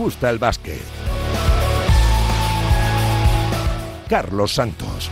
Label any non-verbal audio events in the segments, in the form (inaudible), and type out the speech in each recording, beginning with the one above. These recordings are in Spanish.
gusta el básquet. Carlos Santos.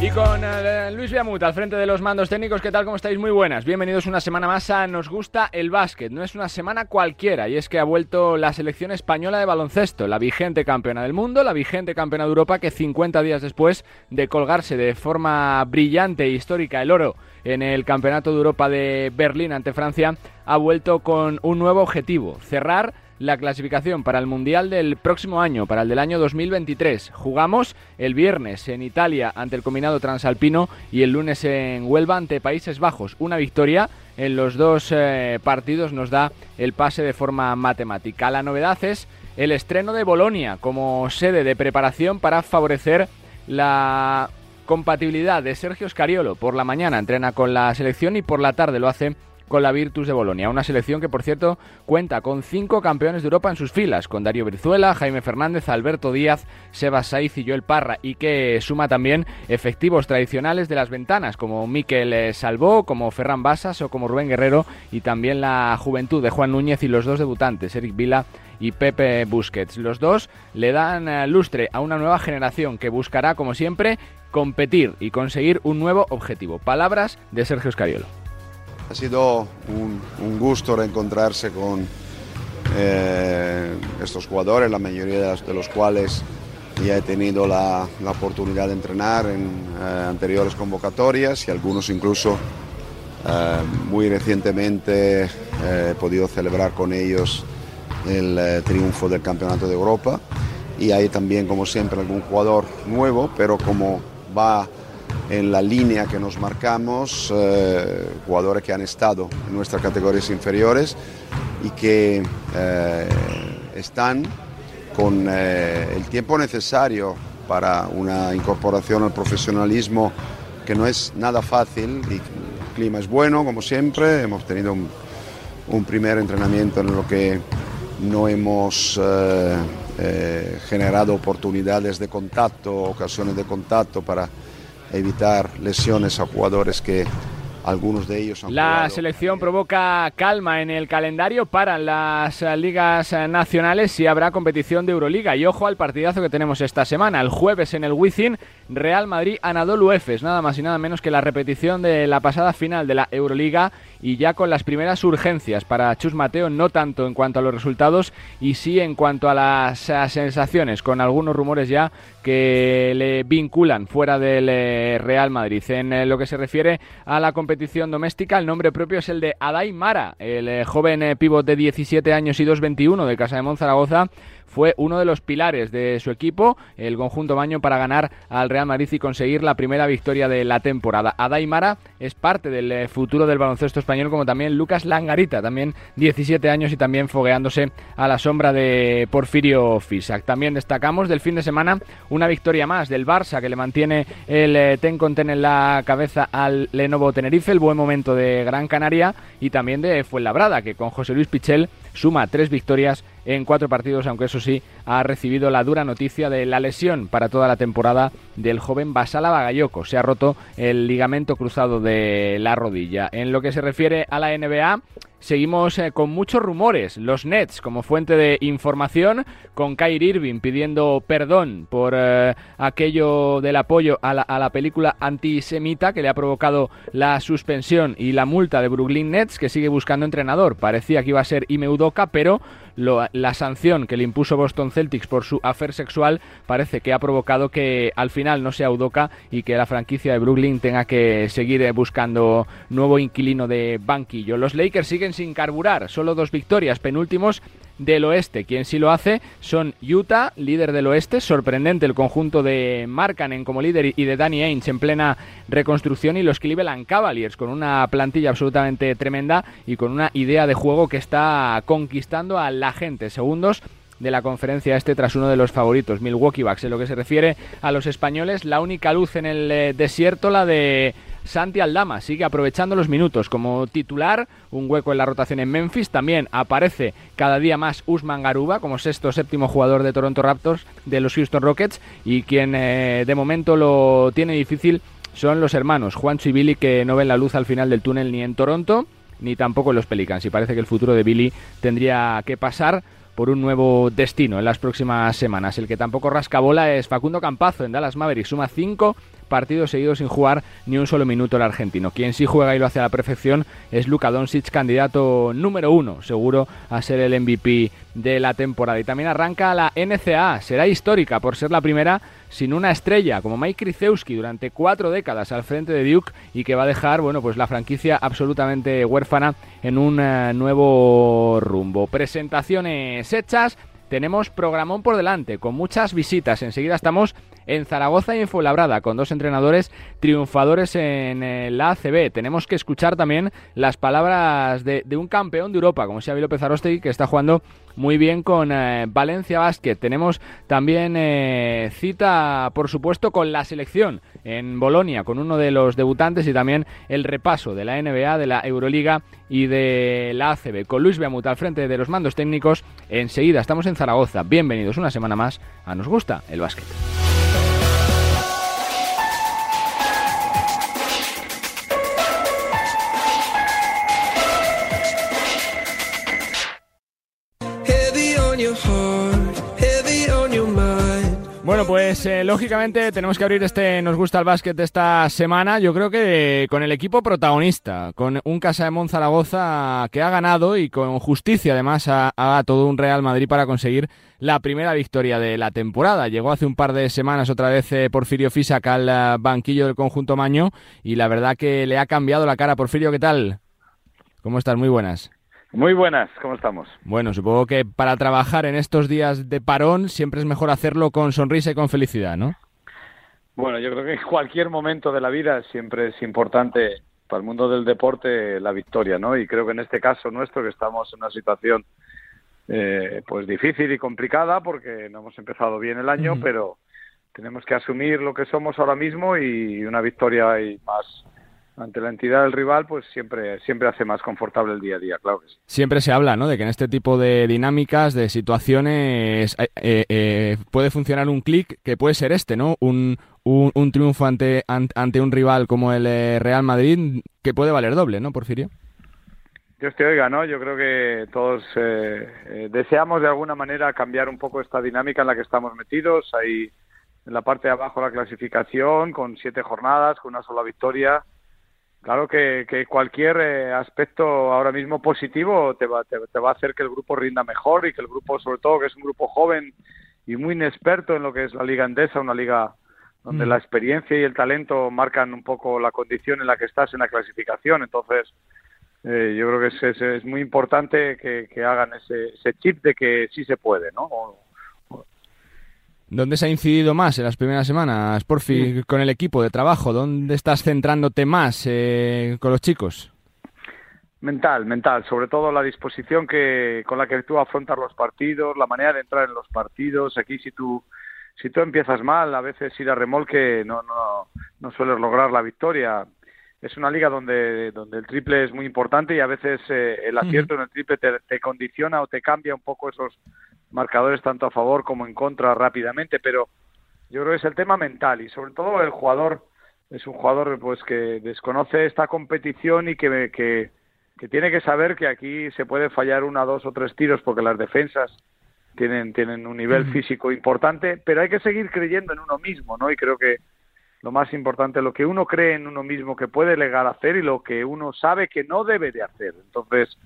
Y con eh, Luis Viamut al frente de los mandos técnicos, ¿qué tal? ¿Cómo estáis? Muy buenas. Bienvenidos una semana más a Nos gusta el básquet. No es una semana cualquiera y es que ha vuelto la selección española de baloncesto, la vigente campeona del mundo, la vigente campeona de Europa que 50 días después de colgarse de forma brillante e histórica el oro en el Campeonato de Europa de Berlín ante Francia, ha vuelto con un nuevo objetivo, cerrar la clasificación para el Mundial del próximo año, para el del año 2023. Jugamos el viernes en Italia ante el combinado transalpino y el lunes en Huelva ante Países Bajos. Una victoria en los dos eh, partidos nos da el pase de forma matemática. La novedad es el estreno de Bolonia como sede de preparación para favorecer la compatibilidad de Sergio Scariolo. Por la mañana entrena con la selección y por la tarde lo hace con la Virtus de Bolonia. Una selección que, por cierto, cuenta con cinco campeones de Europa en sus filas, con Darío Brizuela, Jaime Fernández, Alberto Díaz, Sebas Saiz y Joel Parra, y que suma también efectivos tradicionales de las ventanas, como Miquel eh, Salvó, como Ferran Basas o como Rubén Guerrero, y también la juventud de Juan Núñez y los dos debutantes, Eric Vila y Pepe Busquets. Los dos le dan eh, lustre a una nueva generación que buscará, como siempre, competir y conseguir un nuevo objetivo. Palabras de Sergio Scariolo. Ha sido un, gusto reencontrarse con eh, estos jugadores, la mayoría de, los cuales ya he tenido la, oportunidad de entrenar en eh, anteriores convocatorias y algunos incluso eh, muy recientemente he podido celebrar con ellos el triunfo del Campeonato de Europa. Y hay también como siempre algún jugador nuevo, pero como va en la línea que nos marcamos, eh, jugadores que han estado en nuestras categorías inferiores y que eh, están con eh, el tiempo necesario para una incorporación al profesionalismo que no es nada fácil y el clima es bueno como siempre, hemos tenido un, un primer entrenamiento en lo que no hemos generado oportunidades de contacto, ocasiones de contacto para evitar lesiones a jugadores que algunos de ellos han La selección provoca calma en el calendario para las ligas nacionales y habrá competición de Euroliga. Y ojo al partidazo que tenemos esta semana. El jueves en el Wizzing, Real Madrid Anadolu Efes. Nada más y nada menos que la repetición de la pasada final de la Euroliga y ya con las primeras urgencias para Chus Mateo, no tanto en cuanto a los resultados y sí en cuanto a las sensaciones, con algunos rumores ya que le vinculan fuera del eh, Real Madrid. En eh, lo que se refiere a la competición doméstica, el nombre propio es el de Adai Mara, el eh, joven pívot de 17 años y 2.21 de Casa de Monzaragoza, fue uno de los pilares de su equipo, el conjunto Baño, para ganar al Real Madrid y conseguir la primera victoria de la temporada. Adaimara es parte del eh, futuro del baloncesto español, como también Lucas Langarita, también 17 años y también fogueándose a la sombra de Porfirio Fisac. También destacamos del fin de semana una victoria más del Barça que le mantiene el eh, Ten Conten en la cabeza al Lenovo Tenerife, el buen momento de Gran Canaria y también de Fuenlabrada, que con José Luis Pichel suma tres victorias en cuatro partidos, aunque eso sí, ha recibido la dura noticia de la lesión para toda la temporada del joven Basala Bagayoko. Se ha roto el ligamento cruzado de la rodilla. En lo que se refiere a la NBA, seguimos eh, con muchos rumores. Los Nets como fuente de información, con Kyrie Irving pidiendo perdón por eh, aquello del apoyo a la, a la, película antisemita que le ha provocado la suspensión y la multa de Brooklyn Nets, que sigue buscando entrenador. Parecía que iba a ser Ime Udoka, pero la sanción que le impuso Boston Celtics por su afer sexual parece que ha provocado que al final no sea Udoca y que la franquicia de Brooklyn tenga que seguir eh, buscando nuevo inquilino de banquillo. Los Lakers siguen sin carburar, solo dos victorias, penúltimos del oeste. Quien sí lo hace son Utah, líder del oeste. Sorprendente el conjunto de Markkanen como líder y de Danny Ainge en plena reconstrucción. Y los Cleveland Cavaliers con una plantilla absolutamente tremenda y con una idea de juego que está conquistando a la gente. Segundos de la conferencia este tras uno de los favoritos, Milwaukee Bucks. En lo que se refiere a los españoles, la única luz en el eh, desierto, la de Santi Aldama sigue aprovechando los minutos como titular, un hueco en la rotación en Memphis. También aparece cada día más Usman Garuba como sexto o séptimo jugador de Toronto Raptors de los Houston Rockets y quien eh, de momento lo tiene difícil son los hermanos Juan y Billy que no ven la luz al final del túnel ni en Toronto ni tampoco en los Pelicans. Y parece que el futuro de Billy tendría que pasar por un nuevo destino en las próximas semanas. El que tampoco rasca bola es Facundo Campazo en Dallas Mavericks. Suma cinco partidos seguidos sin jugar ni un solo minuto el argentino. Quien sí juega y lo hace a la perfección es Luka Doncic, candidato número uno, seguro a ser el MVP de la temporada. Y también arranca la NCA, será histórica por ser la primera sin una estrella como Mike Krzyzewski durante cuatro décadas al frente de Duke y que va a dejar bueno pues la franquicia absolutamente huérfana en un eh, nuevo rumbo. Presentaciones hechas, tenemos programón por delante con muchas visitas. Enseguida estamos en Zaragoza y en Fuenlabrada, con dos entrenadores triunfadores en eh, la ACB. Tenemos que escuchar también las palabras de, un campeón de Europa, como Xavi López Arostegui, que está jugando muy bien con eh, Valencia Basket. Tenemos también eh, cita, por supuesto, con la selección en Bolonia, con uno de los debutantes y también el repaso de la NBA, de la Euroliga y de la ACB. Con Luis Beamut al frente de los mandos técnicos, enseguida estamos en Zaragoza. Bienvenidos una semana más a Nos Gusta el Básquet. Bueno, pues eh, lógicamente tenemos que abrir este Nos gusta el básquet de esta semana. Yo creo que con el equipo protagonista, con un Casa de Monzaragoza que ha ganado y con justicia además haga todo un Real Madrid para conseguir la primera victoria de la temporada. Llegó hace un par de semanas otra vez eh, Porfirio Fisac al eh, banquillo del conjunto Maño y la verdad que le ha cambiado la cara. Porfirio, ¿qué tal? ¿Cómo estás? Muy buenas. Muy buenas, ¿cómo estamos? Bueno, supongo que para trabajar en estos días de parón siempre es mejor hacerlo con sonrisa y con felicidad, ¿no? Bueno, yo creo que en cualquier momento de la vida siempre es importante para el mundo del deporte la victoria, ¿no? Y creo que en este caso nuestro, que estamos en una situación eh, pues difícil y complicada porque no hemos empezado bien el año, pero tenemos que asumir lo que somos ahora mismo y una victoria y más ante la entidad del rival, pues siempre, siempre hace más confortable el día a día, claro que sí. Siempre se habla, ¿no? De que en este tipo de dinámicas, de situaciones, eh, eh, eh, puede funcionar un clic que puede ser este, ¿no? Un, un, triunfo ante, ante un rival como el Real Madrid que puede valer doble, ¿no, Porfirio? Dios te oiga, ¿no? Yo creo que todos deseamos de alguna manera cambiar un poco esta dinámica en la que estamos metidos. Ahí en la parte de abajo la clasificación, con siete jornadas, con una sola victoria Claro que, cualquier eh, aspecto ahora mismo positivo te va, te, va a hacer que el grupo rinda mejor y que el grupo, sobre todo, que es un grupo joven y muy inexperto en lo que es la liga endesa, una liga donde mm. la experiencia y el talento marcan un poco la condición en la que estás en la clasificación. Entonces, eh, yo creo que es, es, muy importante que, que hagan ese, ese, chip de que sí se puede, ¿no? ¿Dónde se ha incidido más en las primeras semanas, Porfi, con el equipo de trabajo? ¿Dónde estás centrándote más eh, con los chicos? Mental, mental, sobre todo la disposición que con la que tú afrontas los partidos, la manera de entrar en los partidos. Aquí si tú si tú empiezas mal, a veces ir a remolque no no no sueles lograr la victoria. Es una liga donde donde el triple es muy importante y a veces eh, el acierto en el triple te, te condiciona o te cambia un poco esos marcadores tanto a favor como en contra rápidamente, pero yo creo que es el tema mental y sobre todo el jugador es un jugador pues que desconoce esta competición y que, que, que tiene que saber que aquí se puede fallar una, dos o tres tiros porque las defensas tienen, tienen un nivel físico importante, pero hay que seguir creyendo en uno mismo, ¿no? Y creo que lo más importante, lo que uno cree en uno mismo que puede llegar a hacer y lo que uno sabe que no debe de hacer. Entonces,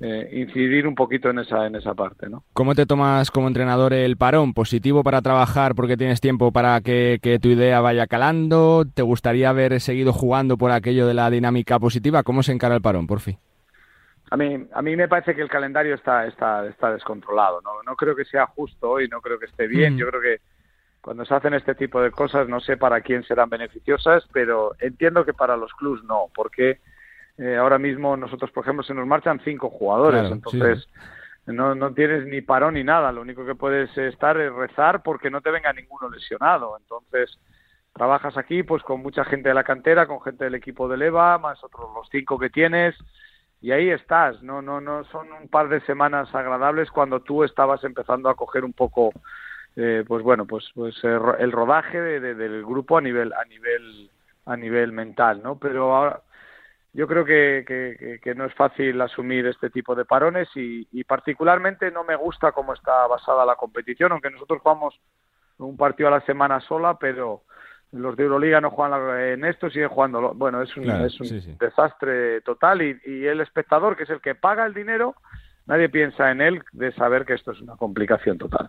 eh, incidir un poquito en esa, en esa parte. ¿no? ¿Cómo te tomas como entrenador el parón? ¿Positivo para trabajar porque tienes tiempo para que, tu idea vaya calando? ¿Te gustaría haber seguido jugando por aquello de la dinámica positiva? ¿Cómo se encara el parón, por fin? A mí, a mí me parece que el calendario está, está, está descontrolado. ¿no? no creo que sea justo hoy, no creo que esté bien. Mm. Yo creo que cuando se hacen este tipo de cosas, no sé para quién serán beneficiosas, pero entiendo que para los clubs no, porque eh, ahora mismo nosotros, por ejemplo, se nos marchan cinco jugadores, entonces no, no tienes ni parón ni nada, lo único que puedes estar es rezar porque no te venga ninguno lesionado. Entonces, trabajas aquí pues con mucha gente de la cantera, con gente del equipo de Leva, más otros los cinco que tienes y ahí estás, no no no son un par de semanas agradables cuando tú estabas empezando a coger un poco eh, pues bueno, pues pues el rodaje del grupo a nivel a nivel a nivel mental, ¿no? Pero ahora yo creo que, que, no es fácil asumir este tipo de parones y, y, particularmente no me gusta cómo está basada la competición, aunque nosotros jugamos un partido a la semana sola, pero los de Euroliga no juegan en esto, siguen jugando. Bueno, es un, es un desastre total y, y el espectador, que es el que paga el dinero, nadie piensa en él de saber que esto es una complicación total.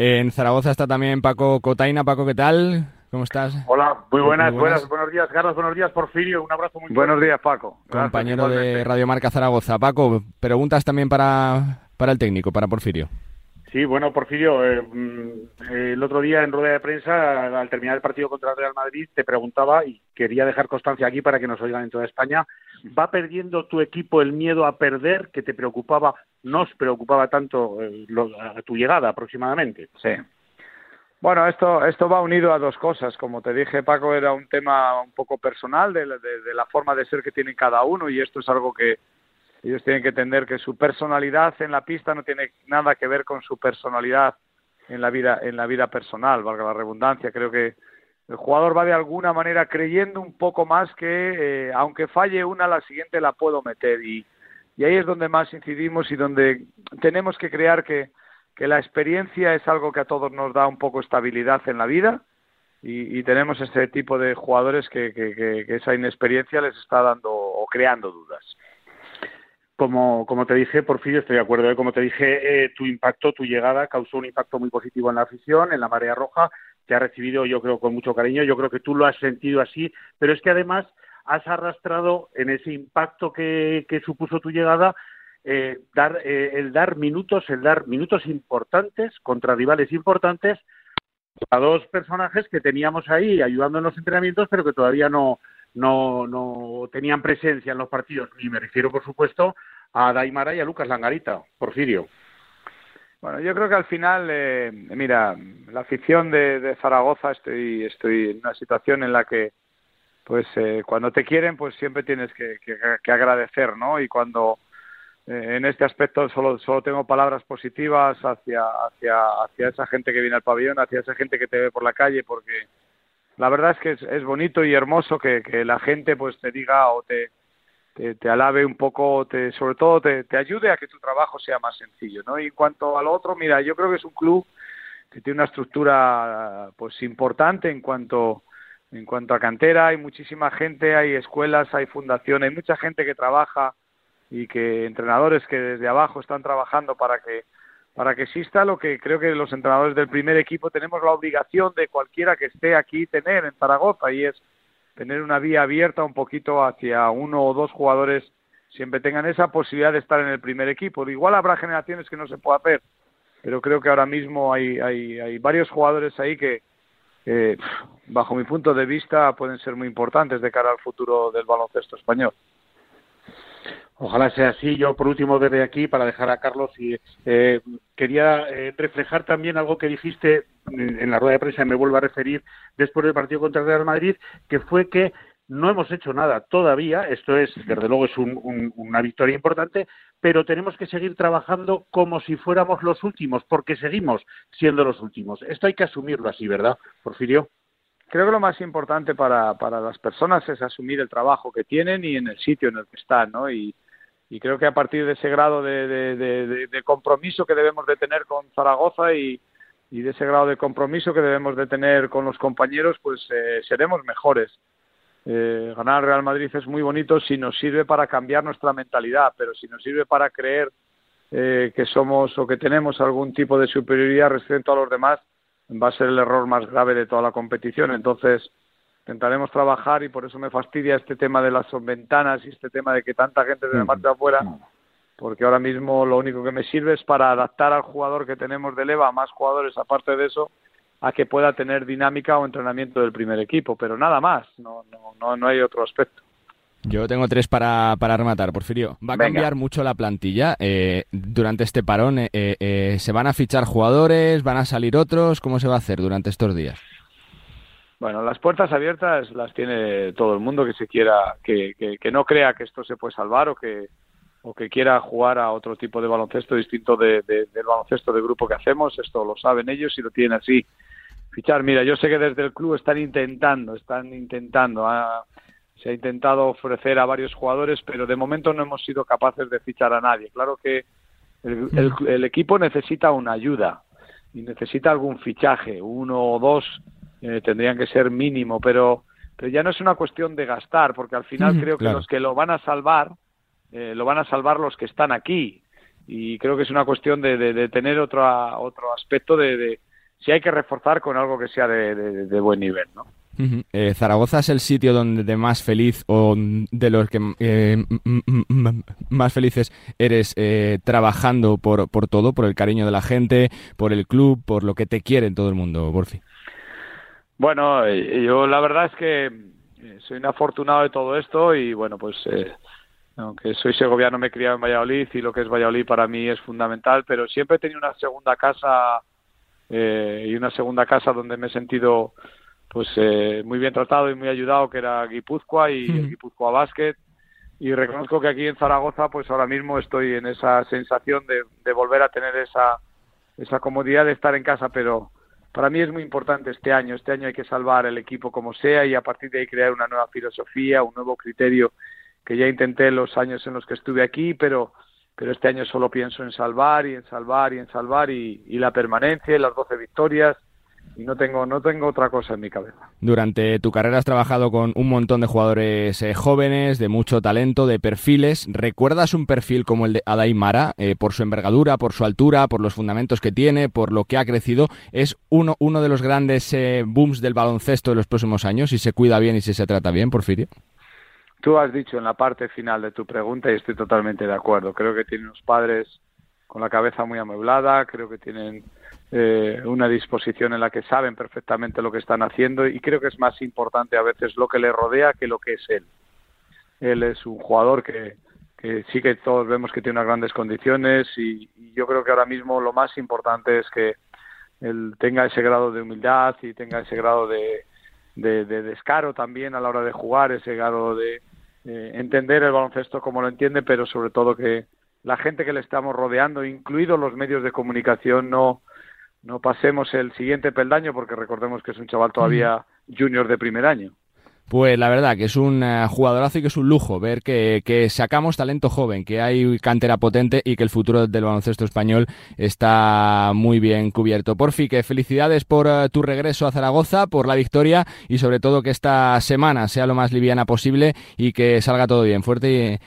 En Zaragoza está también Paco Cotaina. Paco, ¿qué tal? ¿Cómo estás? Hola, muy buenas, buenas, buenos días, Carlos, buenos días, Porfirio, un abrazo muy Buenos días, Paco. Compañero de Radio Marca Zaragoza. Paco, preguntas también para, para el técnico, para Porfirio. Sí, bueno, Porfirio, eh, mm, el otro día en rueda de prensa, al terminar el partido contra el Real Madrid, te preguntaba y quería dejar constancia aquí para que nos oigan en toda España. ¿Va perdiendo tu equipo el miedo a perder que te preocupaba, nos preocupaba tanto eh, a tu llegada aproximadamente? Sí. Bueno, esto, esto va unido a dos cosas. Como te dije, Paco, era un tema un poco personal de la forma de ser que tiene cada uno y esto es algo que, ellos tienen que entender que su personalidad en la pista no tiene nada que ver con su personalidad en la vida en la vida personal, valga la redundancia. Creo que el jugador va de alguna manera creyendo un poco más que eh, aunque falle una, la siguiente la puedo meter y, ahí es donde más incidimos y donde tenemos que crear que, que la experiencia es algo que a todos nos da un poco estabilidad en la vida y, tenemos este tipo de jugadores que, que, que esa inexperiencia les está dando o creando dudas como, como te dije, Porfirio, estoy de acuerdo. ¿eh? Como te dije, eh, tu impacto, tu llegada causó un impacto muy positivo en la afición, en la marea roja. Te ha recibido, yo creo, con mucho cariño. Yo creo que tú lo has sentido así, pero es que además has arrastrado en ese impacto que, que supuso tu llegada eh, dar, eh, el dar minutos, el dar minutos importantes contra rivales importantes a dos personajes que teníamos ahí ayudando en los entrenamientos, pero que todavía no, no, no tenían presencia en los partidos. Y me refiero, por supuesto, a Daimara y a Lucas Langarita, Porfirio. Bueno, yo creo que al final, eh, mira, la afición de, de, Zaragoza, estoy, estoy en una situación en la que, pues, eh, cuando te quieren, pues siempre tienes que, que, agradecer, ¿no? Y cuando eh, en este aspecto solo, solo tengo palabras positivas hacia, hacia, hacia esa gente que viene al pabellón, hacia esa gente que te ve por la calle, porque la verdad es que es, bonito y hermoso que, la gente pues te diga o te, te, alabe un poco, te, sobre todo te, te, ayude a que tu trabajo sea más sencillo, ¿no? Y en cuanto al otro, mira, yo creo que es un club que tiene una estructura pues importante en cuanto en cuanto a cantera, hay muchísima gente, hay escuelas, hay fundaciones, hay mucha gente que trabaja y que entrenadores que desde abajo están trabajando para que para que exista lo que creo que los entrenadores del primer equipo tenemos la obligación de cualquiera que esté aquí tener en Zaragoza y es tener una vía abierta un poquito hacia uno o dos jugadores siempre tengan esa posibilidad de estar en el primer equipo. Igual habrá generaciones que no se pueda hacer, pero creo que ahora mismo hay, hay, hay varios jugadores ahí que, bajo mi punto de vista, pueden ser muy importantes de cara al futuro del baloncesto español. Ojalá sea así. Yo, por último, desde aquí, para dejar a Carlos, y eh, quería eh, reflejar también algo que dijiste en la rueda de prensa, y me vuelvo a referir después del partido contra el Real Madrid, que fue que no hemos hecho nada todavía. Esto es, desde luego, es un, un, una victoria importante, pero tenemos que seguir trabajando como si fuéramos los últimos, porque seguimos siendo los últimos. Esto hay que asumirlo así, ¿verdad, Porfirio? creo que lo más importante para, para las personas es asumir el trabajo que tienen y en el sitio en el que están, ¿no? Y, y creo que a partir de ese grado de, compromiso que debemos de tener con Zaragoza y, y, de ese grado de compromiso que debemos de tener con los compañeros, pues eh, seremos mejores. Eh, ganar Real Madrid es muy bonito si nos sirve para cambiar nuestra mentalidad, pero si nos sirve para creer eh, que somos o que tenemos algún tipo de superioridad respecto a los demás, va a ser el error más grave de toda la competición. Entonces, intentaremos trabajar y por eso me fastidia este tema de las ventanas y este tema de que tanta gente se me marcha afuera, porque ahora mismo lo único que me sirve es para adaptar al jugador que tenemos de leva a más jugadores aparte de eso a que pueda tener dinámica o entrenamiento del primer equipo, pero nada más, no, no, no, no hay otro aspecto. Yo tengo tres para, para rematar, Porfirio. ¿Va a Venga. cambiar mucho la plantilla eh, durante este parón? Eh, eh, ¿Se van a fichar jugadores? ¿Van a salir otros? ¿Cómo se va a hacer durante estos días? Bueno, las puertas abiertas las tiene todo el mundo que se quiera, que, que, que no crea que esto se puede salvar o que, o que quiera jugar a otro tipo de baloncesto distinto de, de, del baloncesto de grupo que hacemos. Esto lo saben ellos y lo tienen así. Fichar, mira, yo sé que desde el club están intentando, están intentando. A, se ha intentado ofrecer a varios jugadores, pero de momento no hemos sido capaces de fichar a nadie. Claro que el, el, equipo necesita una ayuda y necesita algún fichaje, uno o dos eh, tendrían que ser mínimo, pero, pero ya no es una cuestión de gastar, porque al final creo que los que lo van a salvar, eh, lo van a salvar los que están aquí. Y creo que es una cuestión de, de, tener otro, otro aspecto de, de, si hay que reforzar con algo que sea de, buen nivel, ¿no? Eh, Zaragoza es el sitio donde más feliz o de los que eh, más felices eres eh, trabajando por, por todo, por el cariño de la gente, por el club, por lo que te quiere todo el mundo, Borfi. Bueno, yo la verdad es que soy un afortunado de todo esto y bueno, pues aunque soy segoviano me he criado en Valladolid y lo que es Valladolid para mí es fundamental, pero siempre he tenido una segunda casa y una segunda casa donde me he sentido pues eh, muy bien tratado y muy ayudado que era Guipúzcoa y el Guipúzcoa Basket. Y reconozco que aquí en Zaragoza pues ahora mismo estoy en esa sensación de, de volver a tener esa esa comodidad de estar en casa pero para mí es muy importante este año. Este año hay que salvar el equipo como sea y a partir de ahí crear una nueva filosofía un nuevo criterio que ya intenté los años en los que estuve aquí pero pero este año solo pienso en salvar y en salvar y en salvar y, y la permanencia y las 12 victorias y no tengo, no tengo otra cosa en mi cabeza. Durante tu carrera has trabajado con un montón de jugadores eh, jóvenes, de mucho talento, de perfiles. ¿Recuerdas un perfil como el de Adai Mara, eh, por su envergadura, por su altura, por los fundamentos que tiene, por lo que ha crecido? ¿Es uno, uno de los grandes eh, booms del baloncesto de los próximos años, si se cuida bien y si se trata bien, Porfirio? Tú has dicho en la parte final de tu pregunta y estoy totalmente de acuerdo. Creo que tiene unos padres con la cabeza muy amueblada, creo que tienen eh, una disposición en la que saben perfectamente lo que están haciendo y creo que es más importante a veces lo que le rodea que lo que es él. Él es un jugador que, sí que todos vemos que tiene unas grandes condiciones y, yo creo que ahora mismo lo más importante es que él tenga ese grado de humildad y tenga ese grado de, de, descaro también a la hora de jugar, ese grado de entender el baloncesto como lo entiende, pero sobre todo que la gente que le estamos rodeando, incluidos los medios de comunicación, no, no pasemos el siguiente peldaño porque recordemos que es un chaval todavía junior de primer año. Pues la verdad que es un eh, jugadorazo y que es un lujo ver que, que, sacamos talento joven, que hay cantera potente y que el futuro del baloncesto español está muy bien cubierto. Porfi, que felicidades por eh, tu regreso a Zaragoza, por la victoria y sobre todo que esta semana sea lo más liviana posible y que salga todo bien. Fuerte,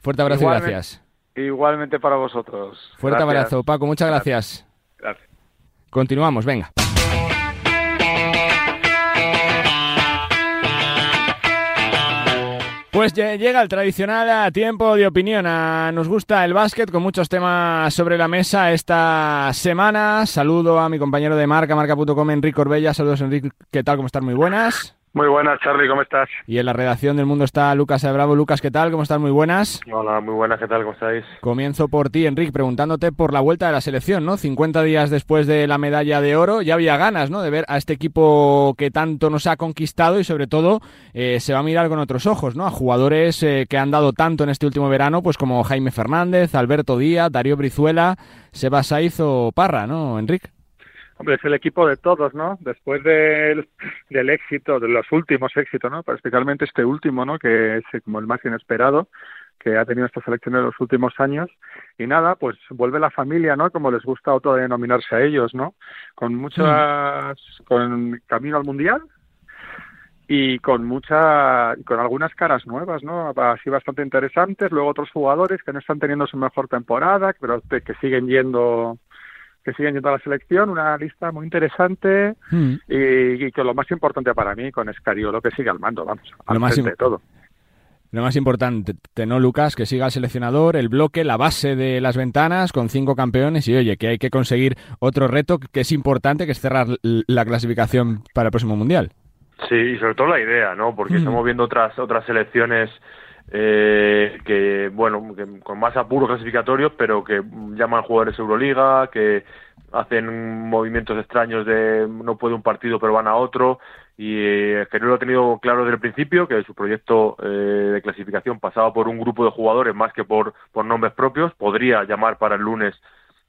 fuerte abrazo y gracias. Igualmente para vosotros. Fuerte abrazo, Paco, muchas gracias. Continuamos, venga. Pues llega el tradicional tiempo de opinión. Nos gusta el básquet con muchos temas sobre la mesa esta semana. Saludo a mi compañero de marca, marca.com, Enrique Corbella. Saludos, Enrique. ¿Qué tal? ¿Cómo estás? Muy buenas. Muy buenas, Charlie, ¿cómo estás? Y en la redacción del Mundo está Lucas Bravo. Lucas, ¿qué tal? ¿Cómo estás? Muy buenas. Hola, muy buenas, ¿qué tal? ¿Cómo estáis? Comienzo por ti, Enrique, preguntándote por la vuelta de la selección, ¿no? 50 días después de la medalla de oro, ya había ganas, ¿no? De ver a este equipo que tanto nos ha conquistado y sobre todo eh, se va a mirar con otros ojos, ¿no? A jugadores eh, que han dado tanto en este último verano, pues como Jaime Fernández, Alberto Díaz, Darío Brizuela, Sebas Saiz o Parra, ¿no, Enrique? Hombre, es el equipo de todos, ¿no? Después del, del éxito, de los últimos éxitos, ¿no? Pero especialmente este último, ¿no? Que es como el más inesperado que ha tenido esta selección en los últimos años. Y nada, pues vuelve la familia, ¿no? Como les gusta autodenominarse a ellos, ¿no? Con muchas, con camino al mundial y con mucha, con algunas caras nuevas, ¿no? Así bastante interesantes. Luego otros jugadores que no están teniendo su mejor temporada, pero que siguen yendo que siguen yendo a la selección, una lista muy interesante hmm. y, que lo más importante para mí con Escariolo que sigue al mando, vamos, al lo de todo. Lo más importante, ¿no, Lucas? Que siga el seleccionador, el bloque, la base de las ventanas con cinco campeones y, oye, que hay que conseguir otro reto que es importante, que es cerrar la clasificación para el próximo Mundial. Sí, y sobre todo la idea, ¿no? Porque hmm. estamos viendo otras, otras selecciones eh, que bueno con más apuros clasificatorios pero que llaman jugadores Euroliga que hacen movimientos extraños de no puede un partido pero van a otro y eh, que no lo ha tenido claro desde el principio que su proyecto eh, de clasificación pasaba por un grupo de jugadores más que por, por nombres propios podría llamar para el lunes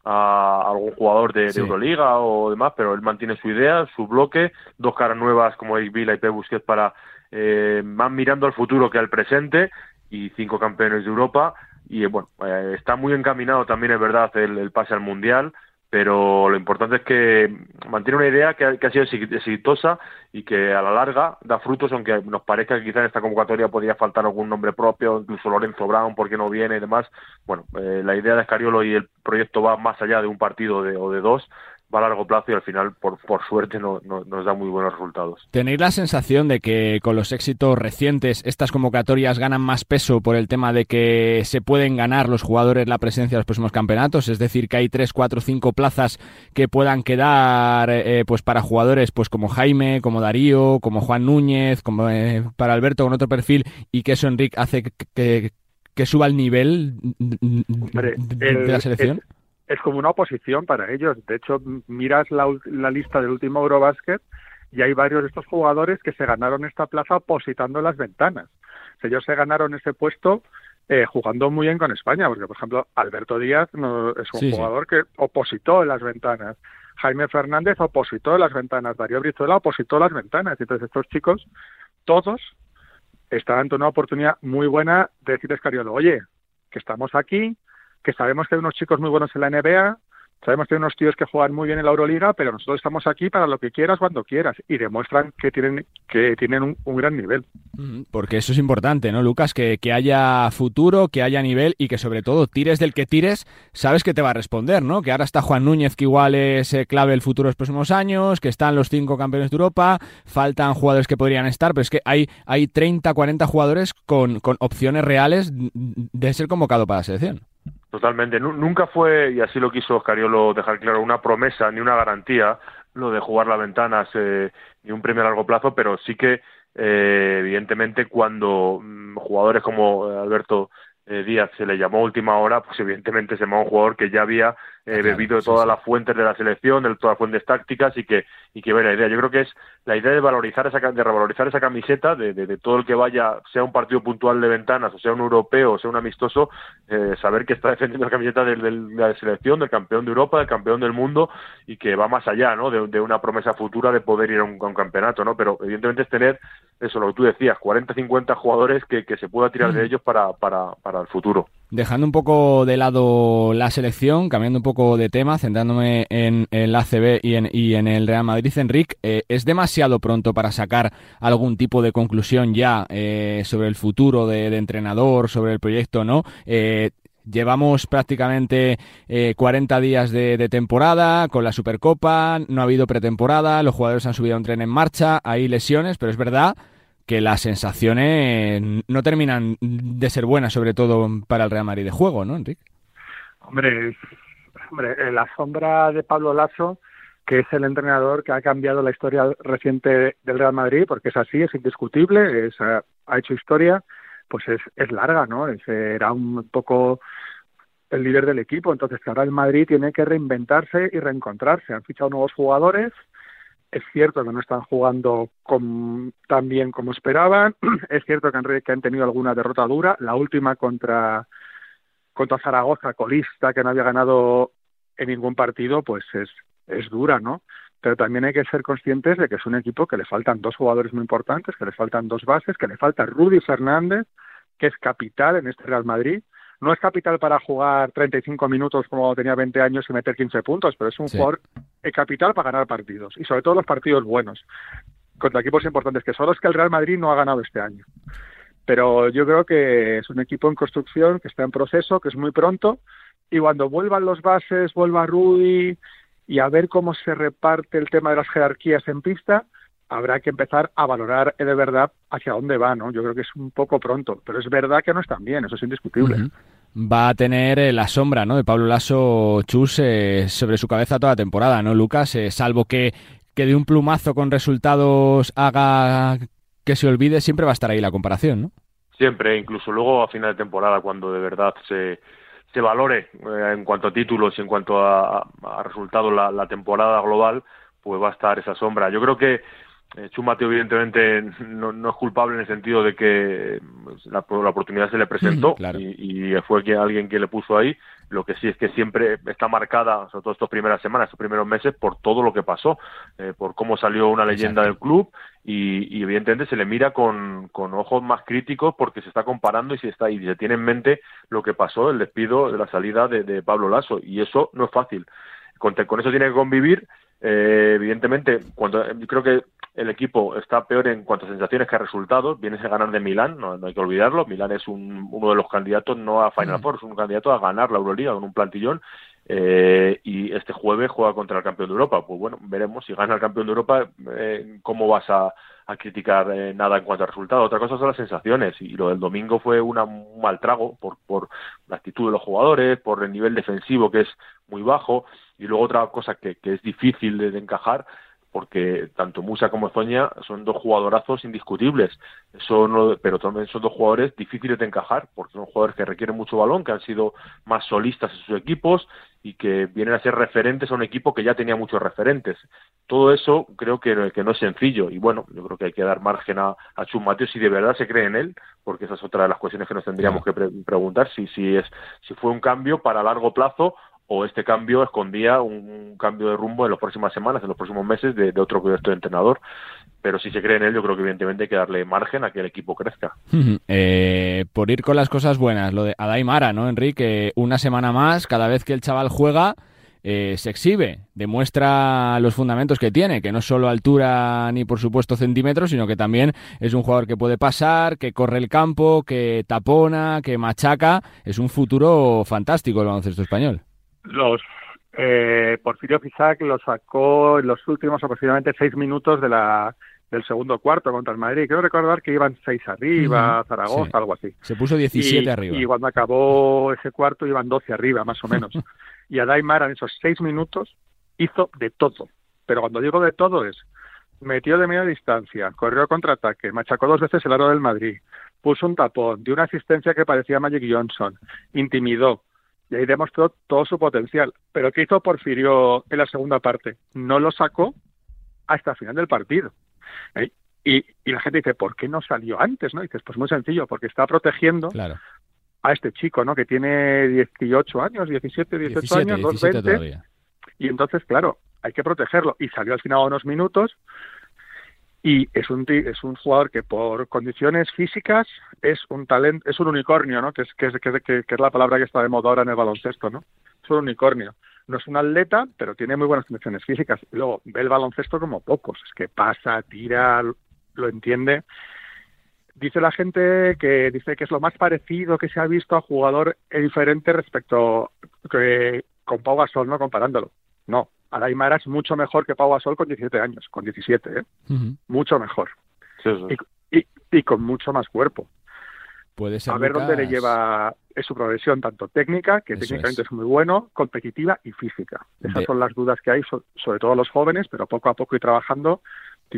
a algún jugador de, Euroliga o demás, pero él mantiene su idea, su bloque, dos caras nuevas como Vila y P. Busquets para eh, más mirando al futuro que al presente y cinco campeones de Europa y bueno, eh, está muy encaminado también es verdad el, pase al Mundial pero lo importante es que mantiene una idea que ha, sido exitosa y que a la larga da frutos, aunque nos parezca que quizás en esta convocatoria podría faltar algún nombre propio, incluso Lorenzo Brown, porque no viene y demás. Bueno, eh, la idea de Escariolo y el proyecto va más allá de un partido de, o de dos va a largo plazo y al final, por, por suerte, no, nos da muy buenos resultados. ¿Tenéis la sensación de que con los éxitos recientes estas convocatorias ganan más peso por el tema de que se pueden ganar los jugadores la presencia de los próximos campeonatos? Es decir, que hay tres, cuatro, cinco plazas que puedan quedar eh, pues para jugadores pues como Jaime, como Darío, como Juan Núñez, como eh, para Alberto con otro perfil y que eso, Enrique, hace que, que, suba el nivel de, la selección? Es como una oposición para ellos. De hecho, miras la, lista del último Eurobasket y hay varios de estos jugadores que se ganaron esta plaza opositando las ventanas. ellos se ganaron ese puesto eh, jugando muy bien con España, porque por ejemplo Alberto Díaz no, es un jugador que opositó en las ventanas. Jaime Fernández opositó en las ventanas, Darío Brizuela opositó en las ventanas. Entonces estos chicos, todos, estaban ante una oportunidad muy buena de decir a Escariolo, oye, que estamos aquí, que sabemos que hay unos chicos muy buenos en la NBA, sabemos que hay unos tíos que juegan muy bien en la Euroliga, pero nosotros estamos aquí para lo que quieras, cuando quieras, y demuestran que tienen, que tienen un, gran nivel. Porque eso es importante, ¿no, Lucas? Que, que, haya futuro, que haya nivel y que sobre todo tires del que tires, sabes que te va a responder, ¿no? Que ahora está Juan Núñez, que igual es eh, clave el futuro de los próximos años, que están los cinco campeones de Europa, faltan jugadores que podrían estar, pero es que hay, hay 30, 40 jugadores con, con opciones reales de ser convocado para la selección. Totalmente. Nunca fue, y así lo quiso Oscariolo dejar claro, una promesa ni una garantía lo de jugar las ventanas eh, ni un premio a largo plazo, pero sí que, eh, evidentemente, cuando mm, jugadores como Alberto eh, Díaz se le llamó última hora, pues evidentemente se llamó un jugador que ya había eh, bebido de todas las fuentes de la selección, de todas las fuentes tácticas y que y que ve la idea. Yo creo que es la idea de valorizar esa de revalorizar esa camiseta, de, de, todo el que vaya, sea un partido puntual de ventanas, o sea un europeo, o sea un amistoso, eh, saber que está (laughs) defendiendo la camiseta de, la selección, del campeón de Europa, del campeón del mundo y que va más allá, ¿no? De, una promesa futura de poder ir a un, campeonato, ¿no? Pero evidentemente es tener eso, lo que tú decías, 40, 50 jugadores que, que se pueda tirar de ellos para, para, para el futuro. Dejando un poco de lado la selección, cambiando un poco de tema, centrándome en, el ACB y en, el Real Madrid, Enrique, eh, ¿es demasiado pronto para sacar algún tipo de conclusión ya eh, sobre el futuro de, entrenador, sobre el proyecto, no? Eh, llevamos prácticamente 40 días de, de, temporada con la Supercopa, no ha habido pretemporada, los jugadores han subido un tren en marcha, hay lesiones, pero es verdad que las sensaciones no terminan de ser buenas, sobre todo para el Real Madrid de juego, ¿no, Enrique? Hombre, hombre, la sombra de Pablo Lasso, que es el entrenador que ha cambiado la historia reciente del Real Madrid, porque es así, es indiscutible, es, ha, hecho historia, pues es, es larga, ¿no? era un poco el líder del equipo, entonces ahora el Madrid tiene que reinventarse y reencontrarse. Han fichado nuevos jugadores, es cierto que no están jugando tan bien como esperaban. (clears throat) Es cierto que han, han tenido alguna derrota dura. La última contra, contra Zaragoza, colista, que no había ganado en ningún partido, pues es, es dura, ¿no? Pero también hay que ser conscientes de que es un equipo que le faltan dos jugadores muy importantes, que le faltan dos bases, que le falta Rudy Fernández, que es capital en este Real Madrid, no es capital para jugar 35 minutos como tenía 20 años y meter 15 puntos, pero es un jugador capital para ganar partidos y sobre todo los partidos buenos contra equipos importantes que son los que el Real Madrid no ha ganado este año. Pero yo creo que es un equipo en construcción, que está en proceso, que es muy pronto y cuando vuelvan los bases, vuelva Rudy y a ver cómo se reparte el tema de las jerarquías en pista, habrá que empezar a valorar de verdad hacia dónde va, ¿no? Yo creo que es un poco pronto, pero es verdad que no están bien, eso es indiscutible. Va a tener eh, la sombra, ¿no? De Pablo Lasso Chus eh, sobre su cabeza toda la temporada, ¿no, Lucas? Eh, salvo que, que de un plumazo con resultados haga que se olvide, siempre va a estar ahí la comparación, ¿no? Siempre, incluso luego a final de temporada, cuando de verdad se, se valore en cuanto a títulos y en cuanto a, a resultados la, la temporada global, pues va a estar esa sombra. Yo creo que eh, Chumate evidentemente no, no, es culpable en el sentido de que pues, la, oportunidad se le presentó (clears throat) y, fue alguien que le puso ahí Lo que sí es que siempre está marcada, sobre todo estas primeras semanas, estos primeros meses, por todo lo que pasó, eh, por cómo salió una leyenda del club y, evidentemente se le mira con, con, ojos más críticos porque se está comparando y se, está, y se tiene en mente lo que pasó, el despido de la salida de, Pablo Lasso. Y eso no es fácil. Con, con eso tiene que convivir eh, evidentemente, cuando yo creo que el equipo está peor en cuanto a sensaciones que a resultados. Vienes a ganar de Milán, no, hay que olvidarlo. Milán es un, uno de los candidatos no a Final. Four, es un candidato a ganar la Euroliga con un plantillón. Eh, y este jueves juega contra el campeón de Europa. Pues bueno, veremos si gana el campeón de Europa, eh, cómo vas a, criticar eh, nada en cuanto a resultados. Otra cosa son las sensaciones. Y lo del domingo fue una, un mal trago por, por la actitud de los jugadores, por el nivel defensivo que es muy bajo. Y luego otra cosa que, que es difícil de encajar porque tanto Musa como Zoña son dos jugadorazos indiscutibles, son, pero también son dos jugadores difíciles de encajar, porque son jugadores que requieren mucho balón, que han sido más solistas en sus equipos y que vienen a ser referentes a un equipo que ya tenía muchos referentes. Todo eso creo que, que no es sencillo. Y bueno, yo creo que hay que dar margen a, a Chus Mateo si de verdad se cree en él, porque esa es otra de las cuestiones que nos tendríamos que preguntar, si, si, es, si fue un cambio para largo plazo o este cambio escondía un, cambio de rumbo en las próximas semanas, en los próximos meses de, otro proyecto de entrenador. Pero si se cree en él, yo creo que evidentemente hay que darle margen a que el equipo crezca. Eh, por ir con las cosas buenas, lo de Adaimara, ¿no, Enrique? Una semana más, cada vez que el chaval juega, eh, se exhibe, demuestra los fundamentos que tiene, que no solo altura ni por supuesto centímetros, sino que también es un jugador que puede pasar, que corre el campo, que tapona, que machaca. Es un futuro fantástico el baloncesto español los eh, Porfirio Fisac lo sacó en los últimos aproximadamente seis minutos de la del segundo cuarto contra el Madrid. Quiero recordar que iban seis arriba, Zaragoza, algo así. Se puso 17 arriba. Y cuando acabó ese cuarto iban 12 arriba, más o menos. (laughs) y Adaimar en esos seis minutos hizo de todo. Pero cuando digo de todo es, metió de media distancia, corrió contraataque, machacó dos veces el aro del Madrid, puso un tapón, dio una asistencia que parecía Magic Johnson, intimidó, y ahí demostró todo su potencial. Pero ¿qué hizo Porfirio en la segunda parte? No lo sacó hasta el final del partido. ¿Eh? Y, la gente dice, ¿por qué no salió antes? ¿no? Y dices, pues muy sencillo, porque está protegiendo a este chico, ¿no? Que tiene 18 años, 17, 18 años, 220. Y entonces, claro, hay que protegerlo. Y salió al final unos minutos y es un es un jugador que por condiciones físicas es un talento es un unicornio no que es que es, que, es la palabra que está de moda ahora en el baloncesto no es un unicornio. No es un atleta pero tiene muy buenas condiciones físicas. Y luego ve el baloncesto como pocos. Es que pasa tira lo entiende. Dice la gente que dice que es lo más parecido que se ha visto a jugador diferente respecto que con Pau Gasol no comparándolo. No Adaimara es mucho mejor que Pau Gasol con 17 años, con 17, ¿eh? Mucho mejor. Y, y, con mucho más cuerpo. Puede ser a ver dónde le lleva su progresión, tanto técnica, que técnicamente es. muy bueno, competitiva y física. Esas son las dudas que hay, sobre todo los jóvenes, pero poco a poco y trabajando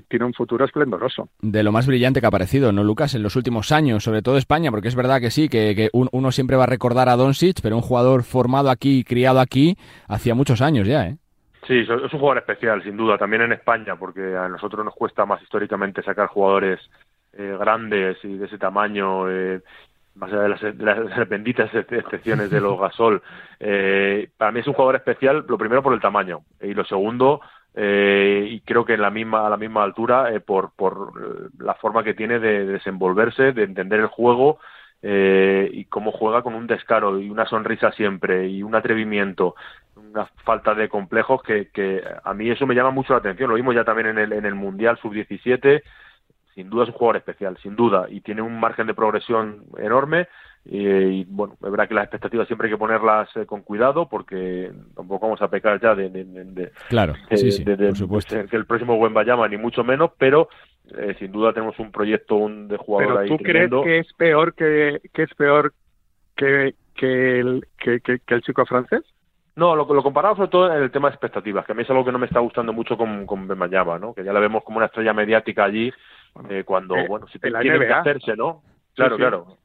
tiene un futuro esplendoroso. De lo más brillante que ha aparecido, ¿no, Lucas? En los últimos años, sobre todo España, porque es verdad que sí, que, uno siempre va a recordar a Doncic, pero un jugador formado aquí, criado aquí, hacía muchos años ya, ¿eh? Sí, es un jugador especial, sin duda, también en España, porque a nosotros nos cuesta más históricamente sacar jugadores eh, grandes y de ese tamaño, eh, más allá de las, benditas excepciones de los (laughs) Gasol. Eh, para mí es un jugador especial, lo primero por el tamaño, y lo segundo, y creo que en la misma, a la misma altura, por, por la forma que tiene de desenvolverse, de entender el juego eh, y cómo juega con un descaro y una sonrisa siempre y un atrevimiento, una falta de complejos que, que a mí eso me llama mucho la atención. Lo vimos ya también en el, en el Mundial Sub-17. Sin duda es un jugador especial, sin duda, y tiene un margen de progresión enorme. Y, bueno, es verdad que las expectativas siempre hay que ponerlas eh, con cuidado porque tampoco vamos a pecar ya de, de, claro, sí, sí, por supuesto. que el próximo buen Bayama, ni mucho menos, pero eh, sin duda tenemos un proyecto un, de jugador ¿Pero tú crees que es peor que, que es peor que, que, el, que, que, el chico francés? No, lo, lo comparamos sobre todo en el tema de expectativas, que a mí es algo que no me está gustando mucho con, con Bemayama, ¿no? Que ya la vemos como una estrella mediática allí, eh, cuando, eh, bueno, si tiene que hacerse, ¿no? Claro, claro.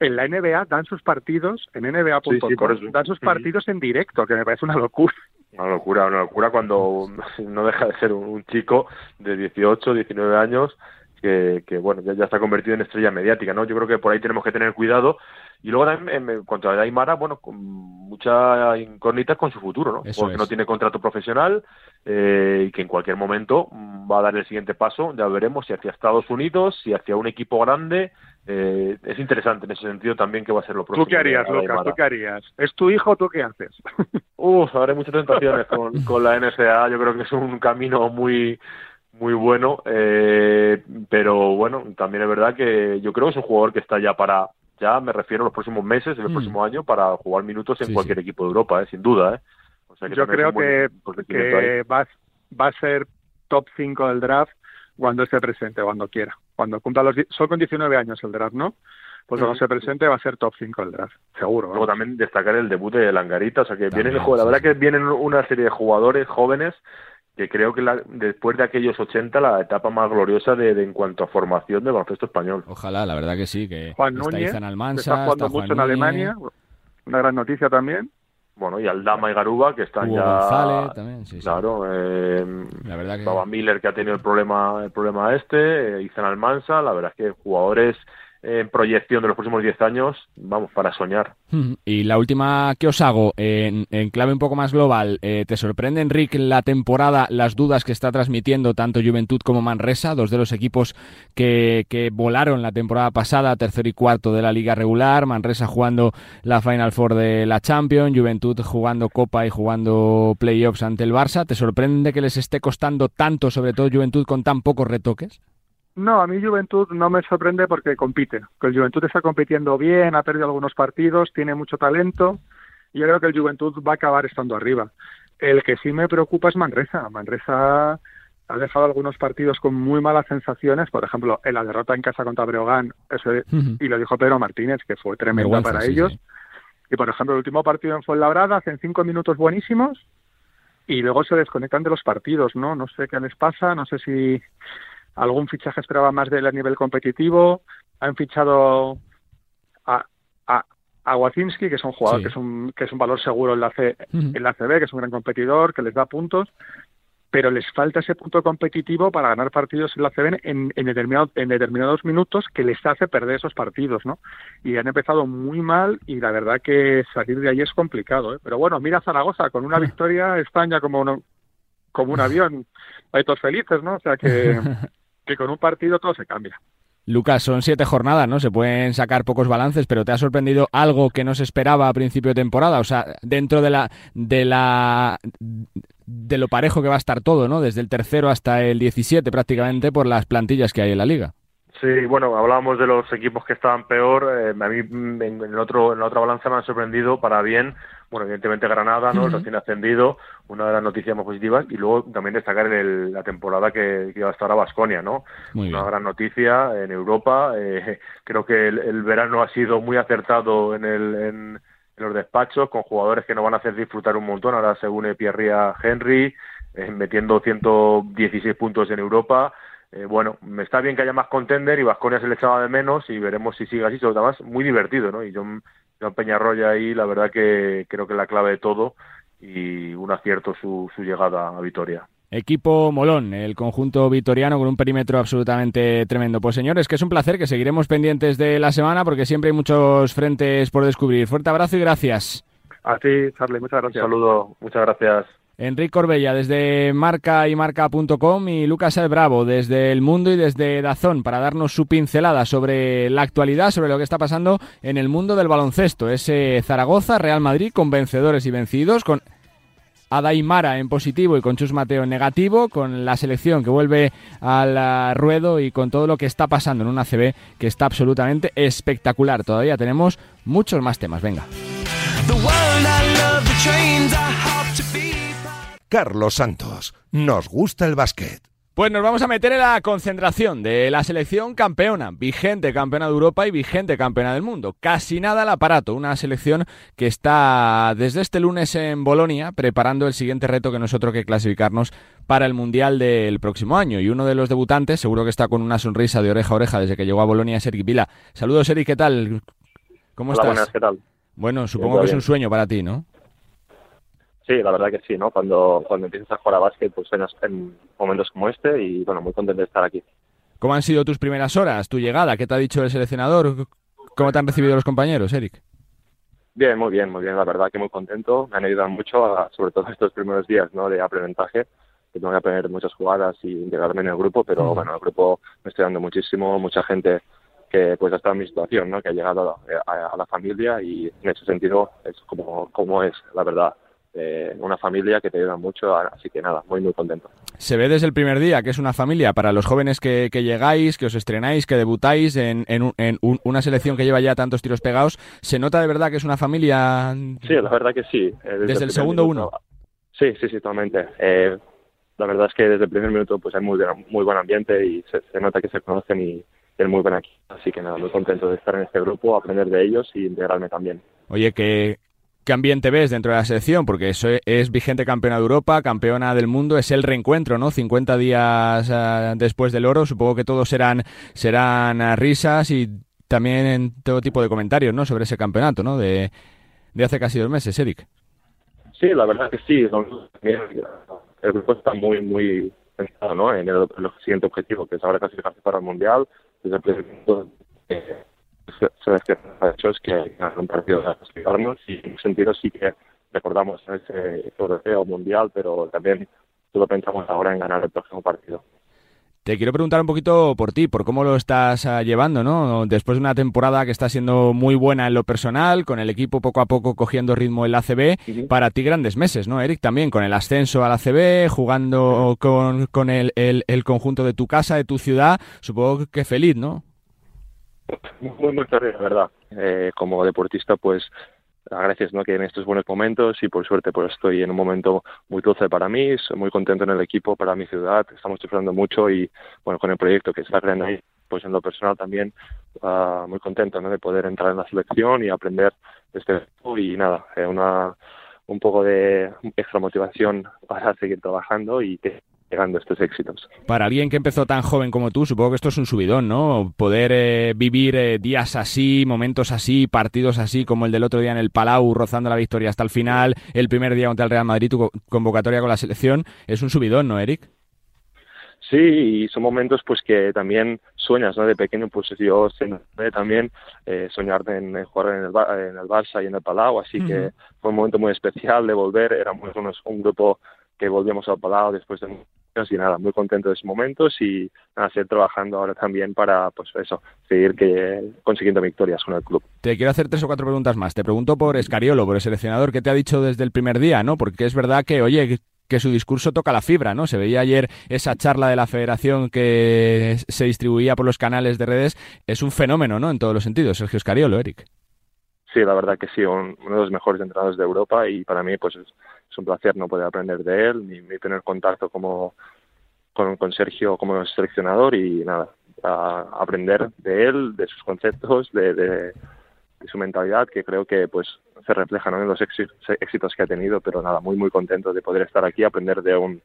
En la NBA dan sus partidos, en NBA.com, dan sus partidos en directo, que me parece una locura. Una locura, una locura cuando no deja de ser un, chico de 18, 19 años que, que bueno, ya, ya, está convertido en estrella mediática, ¿no? Yo creo que por ahí tenemos que tener cuidado Y luego también, en cuanto a Aymara, bueno, con mucha incógnita con su futuro, ¿no? Porque no tiene contrato profesional eh, y que en cualquier momento va a dar el siguiente paso. Ya veremos si hacia Estados Unidos, si hacia un equipo grande. Eh, es interesante en ese sentido también que va a ser lo próximo. ¿Tú qué harías, Lucas? ¿Tú qué harías? ¿Es tu hijo tú qué haces? (laughs) Uf, habrá muchas tentaciones con, con la NSA. Yo creo que es un camino muy muy bueno, eh, pero bueno, también es verdad que yo creo que es un jugador que está ya para, ya me refiero a los próximos meses, en el mm. próximo año, para jugar minutos en cualquier equipo de Europa, ¿eh? sin duda. ¿eh? yo creo que, que va, va, a ser top 5 del draft cuando esté presente, cuando quiera. Cuando cumpla los... Son con 19 años el draft, ¿no? Pues cuando se presente va a ser top 5 del draft, seguro. Luego también destacar el debut de Langarita, o sea que viene el juego, la verdad que vienen una serie de jugadores jóvenes que creo que la, después de aquellos 80 la etapa más gloriosa de, en cuanto a formación del baloncesto español. Ojalá, la verdad que sí, que Juan está Núñez, está jugando mucho en Alemania, una gran noticia también. Bueno, y Aldama y Garuba, que están ya... también, sí, Claro, eh, la verdad que... Baba Miller, que ha tenido el problema, el problema este, eh, Izan Almansa, la verdad es que jugadores en proyección de los próximos 10 años, vamos, para soñar. Y la última que os hago, en, clave un poco más global, eh, ¿te sorprende, Enrique, la temporada, las dudas que está transmitiendo tanto Juventud como Manresa, dos de los equipos que, que volaron la temporada pasada, tercero y cuarto de la liga regular, Manresa jugando la Final Four de la Champions, Juventud jugando Copa y jugando playoffs ante el Barça? ¿Te sorprende que les esté costando tanto, sobre todo Juventud, con tan pocos retoques? No, a mí Juventud no me sorprende porque compite. Que el Juventud está compitiendo bien, ha perdido algunos partidos, tiene mucho talento y yo creo que el Juventud va a acabar estando arriba. El que sí me preocupa es Manresa. Manresa ha dejado algunos partidos con muy malas sensaciones, por ejemplo, en la derrota en casa contra Breogán, y lo dijo Pedro Martínez, que fue tremenda para ellos. Y por ejemplo, el último partido en Fuenlabrada, hacen cinco minutos buenísimos y luego se desconectan de los partidos, ¿no? No sé qué les pasa, no sé si algún fichaje esperaba más de él a nivel competitivo, han fichado a, a, a Wacinski, que es un jugador que, es un, que es un valor seguro en la, C, en la CB, que es un gran competidor, que les da puntos, pero les falta ese punto competitivo para ganar partidos en la CB en, en, determinado, en determinados minutos que les hace perder esos partidos, ¿no? Y han empezado muy mal y la verdad que salir de ahí es complicado, ¿eh? Pero bueno, mira Zaragoza, con una victoria España como, como un avión, hay todos felices, ¿no? O sea que (laughs) que con un partido todo se cambia. Lucas, son siete jornadas, ¿no? Se pueden sacar pocos balances, pero ¿te ha sorprendido algo que no se esperaba a principio de temporada? O sea, dentro de la, de la, de lo parejo que va a estar todo, ¿no? Desde el tercero hasta el 17 prácticamente por las plantillas que hay en la liga. Sí, bueno, hablábamos de los equipos que estaban peor. Eh, a mí en, el otro, en la otra balanza me han sorprendido para bien. Bueno, evidentemente Granada, ¿no? Recién ascendido, una de las noticias más positivas. Y luego también destacar el, la temporada que, que va a estar a Basconia, ¿no? una gran noticia en Europa. Eh, (laughs) creo que el, verano ha sido muy acertado en, el, en, los despachos, con jugadores que nos van a hacer disfrutar un montón. Ahora se une Pierre Henry, eh, metiendo 116 puntos en Europa eh, bueno, me está bien que haya más contender y Vasconia se le echaba de menos y veremos si sigue así, sobre todo muy divertido, ¿no? Y John, John Peñarroya ahí, la verdad que creo que es la clave de todo y un acierto su, su llegada a Vitoria. Equipo Molón, el conjunto vitoriano con un perímetro absolutamente tremendo. Pues señores, que es un placer que seguiremos pendientes de la semana porque siempre hay muchos frentes por descubrir. Fuerte abrazo y gracias. A ti, Charlie, muchas gracias. Un saludo, muchas gracias. Enrique Corbella desde marca y marca.com y Lucas El Bravo desde El Mundo y desde Dazón para darnos su pincelada sobre la actualidad, sobre lo que está pasando en el mundo del baloncesto. Ese Zaragoza, Real Madrid con vencedores y vencidos, con Adaimara en positivo y con Chus Mateo en negativo, con la selección que vuelve al ruedo y con todo lo que está pasando en una CB que está absolutamente espectacular. Todavía tenemos muchos más temas. Venga. Carlos Santos. Nos gusta el básquet. Pues nos vamos a meter en la concentración de la selección campeona, vigente campeona de Europa y vigente campeona del mundo. Casi nada al aparato, una selección que está desde este lunes en Bolonia preparando el siguiente reto que nosotros que clasificarnos para el Mundial del próximo año. Y uno de los debutantes, seguro que está con una sonrisa de oreja a oreja desde que llegó a Bolonia, es Eric Vila. Saludos Eric, ¿qué tal? ¿Cómo estás? ¿qué tal? Bueno, supongo que es un sueño para ti, ¿no? Sí, la verdad que sí, ¿no? Cuando, cuando empiezas a jugar a básquet, pues sueñas en momentos como este y, bueno, muy contento de estar aquí. ¿Cómo han sido tus primeras horas, tu llegada? ¿Qué te ha dicho el seleccionador? ¿Cómo te han recibido los compañeros, Eric? Bien, muy bien, muy bien. La verdad que muy contento. Me han ayudado mucho, sobre todo estos primeros días ¿no? de aprendizaje que tengo que aprender muchas jugadas y integrarme en el grupo, pero bueno, el grupo me está dando muchísimo, mucha gente que pues ha estado en mi situación, ¿no? que ha llegado a, la familia y en ese sentido es como, como es, la verdad. Eh, una familia que te ayuda mucho, así que nada, muy muy contento. Se ve desde el primer día que es una familia para los jóvenes que, llegáis, que os estrenáis, que debutáis en, en, en una selección que lleva ya tantos tiros pegados. ¿Se nota de verdad que es una familia? Sí, la verdad que sí. Eh, desde, el, segundo uno. Sí, sí, sí, totalmente. Eh, la verdad es que desde el primer minuto pues hay muy, muy buen ambiente y se, nota que se conocen y es muy buen aquí. Así que nada, muy contento de estar en este grupo, aprender de ellos y integrarme también. Oye, ¿qué, qué ambiente ves dentro de la selección? Porque eso es vigente campeona de Europa, campeona del mundo, es el reencuentro, ¿no? 50 días eh, después del oro, supongo que todos serán, serán eh, risas y también en todo tipo de comentarios, ¿no? Sobre ese campeonato, ¿no? De, de hace casi dos meses, Eric. Sí, la verdad que sí el grupo está muy, muy pensado ¿no? en el, siguiente objetivo, que es ahora clasificarse para el Mundial. Desde el principio eh, se ha hecho es que un partido para clasificarnos y en un sentido sí que recordamos ese europeo mundial, pero también solo pensamos ahora en ganar el próximo partido. Te quiero preguntar un poquito por ti, por cómo lo estás ah, llevando, ¿no? Después de una temporada que está siendo muy buena en lo personal, con el equipo poco a poco cogiendo ritmo en la ACB, para ti grandes meses, ¿no, Eric? También con el ascenso a la ACB, jugando con, con el, el, conjunto de tu casa, de tu ciudad, supongo que feliz, ¿no? Muy, muy feliz, la verdad. Eh, como deportista, pues agradeces ¿no? que en estos buenos momentos y por suerte pues estoy en un momento muy dulce para mí, soy muy contento en el equipo, para mi ciudad, estamos disfrutando mucho y bueno, con el proyecto que está creando ahí, pues en lo personal también uh, muy contento ¿no? de poder entrar en la selección y aprender de este y nada, eh, una un poco de extra motivación para seguir trabajando y que llegando estos éxitos. Para alguien que empezó tan joven como tú, supongo que esto es un subidón, ¿no? Poder eh, vivir eh, días así, momentos así, partidos así, como el del otro día en el Palau, rozando la victoria hasta el final, el primer día contra el Real Madrid, tu convocatoria con la selección, es un subidón, ¿no, Eric? Sí, y son momentos pues que también sueñas, ¿no? De pequeño, pues yo también eh, soñar en, jugar en el, en el Barça y en el Palau, así que fue un momento muy especial de volver, éramos un grupo que volvíamos al Palau después de nada, muy contento de esos momentos y nada, seguir trabajando ahora también para, pues eso, seguir que, consiguiendo victorias con el club. Te quiero hacer tres o cuatro preguntas más. Te pregunto por Escariolo, por el seleccionador, ¿qué te ha dicho desde el primer día, no? Porque es verdad que, oye, que su discurso toca la fibra, ¿no? Se veía ayer esa charla de la federación que se distribuía por los canales de redes. Es un fenómeno, ¿no? En todos los sentidos, Sergio Escariolo, Eric. Sí, la verdad que sí, uno de los mejores entrenadores de Europa y para mí pues es, un placer no poder aprender de él ni, tener contacto como con, con, Sergio como seleccionador y nada, aprender de él, de sus conceptos, de, de, su mentalidad que creo que pues se refleja en los éxitos que ha tenido, pero nada, muy muy contento de poder estar aquí, aprender de un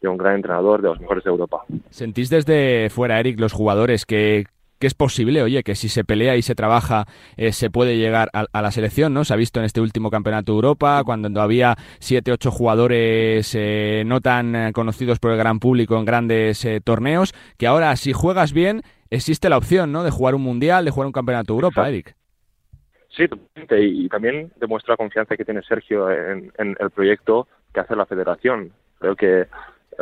de un gran entrenador, de los mejores de Europa. ¿Sentís desde fuera, Eric, los jugadores que, que es posible, oye, que si se pelea y se trabaja eh, se puede llegar a, la selección, ¿no? Se ha visto en este último campeonato de Europa, cuando había siete, ocho jugadores eh, no tan eh, conocidos por el gran público en grandes torneos, que ahora si juegas bien existe la opción, ¿no? De jugar un mundial, de jugar un campeonato de Europa, Eric. Sí, y también demuestra la confianza que tiene Sergio en el proyecto que hace la federación. Creo que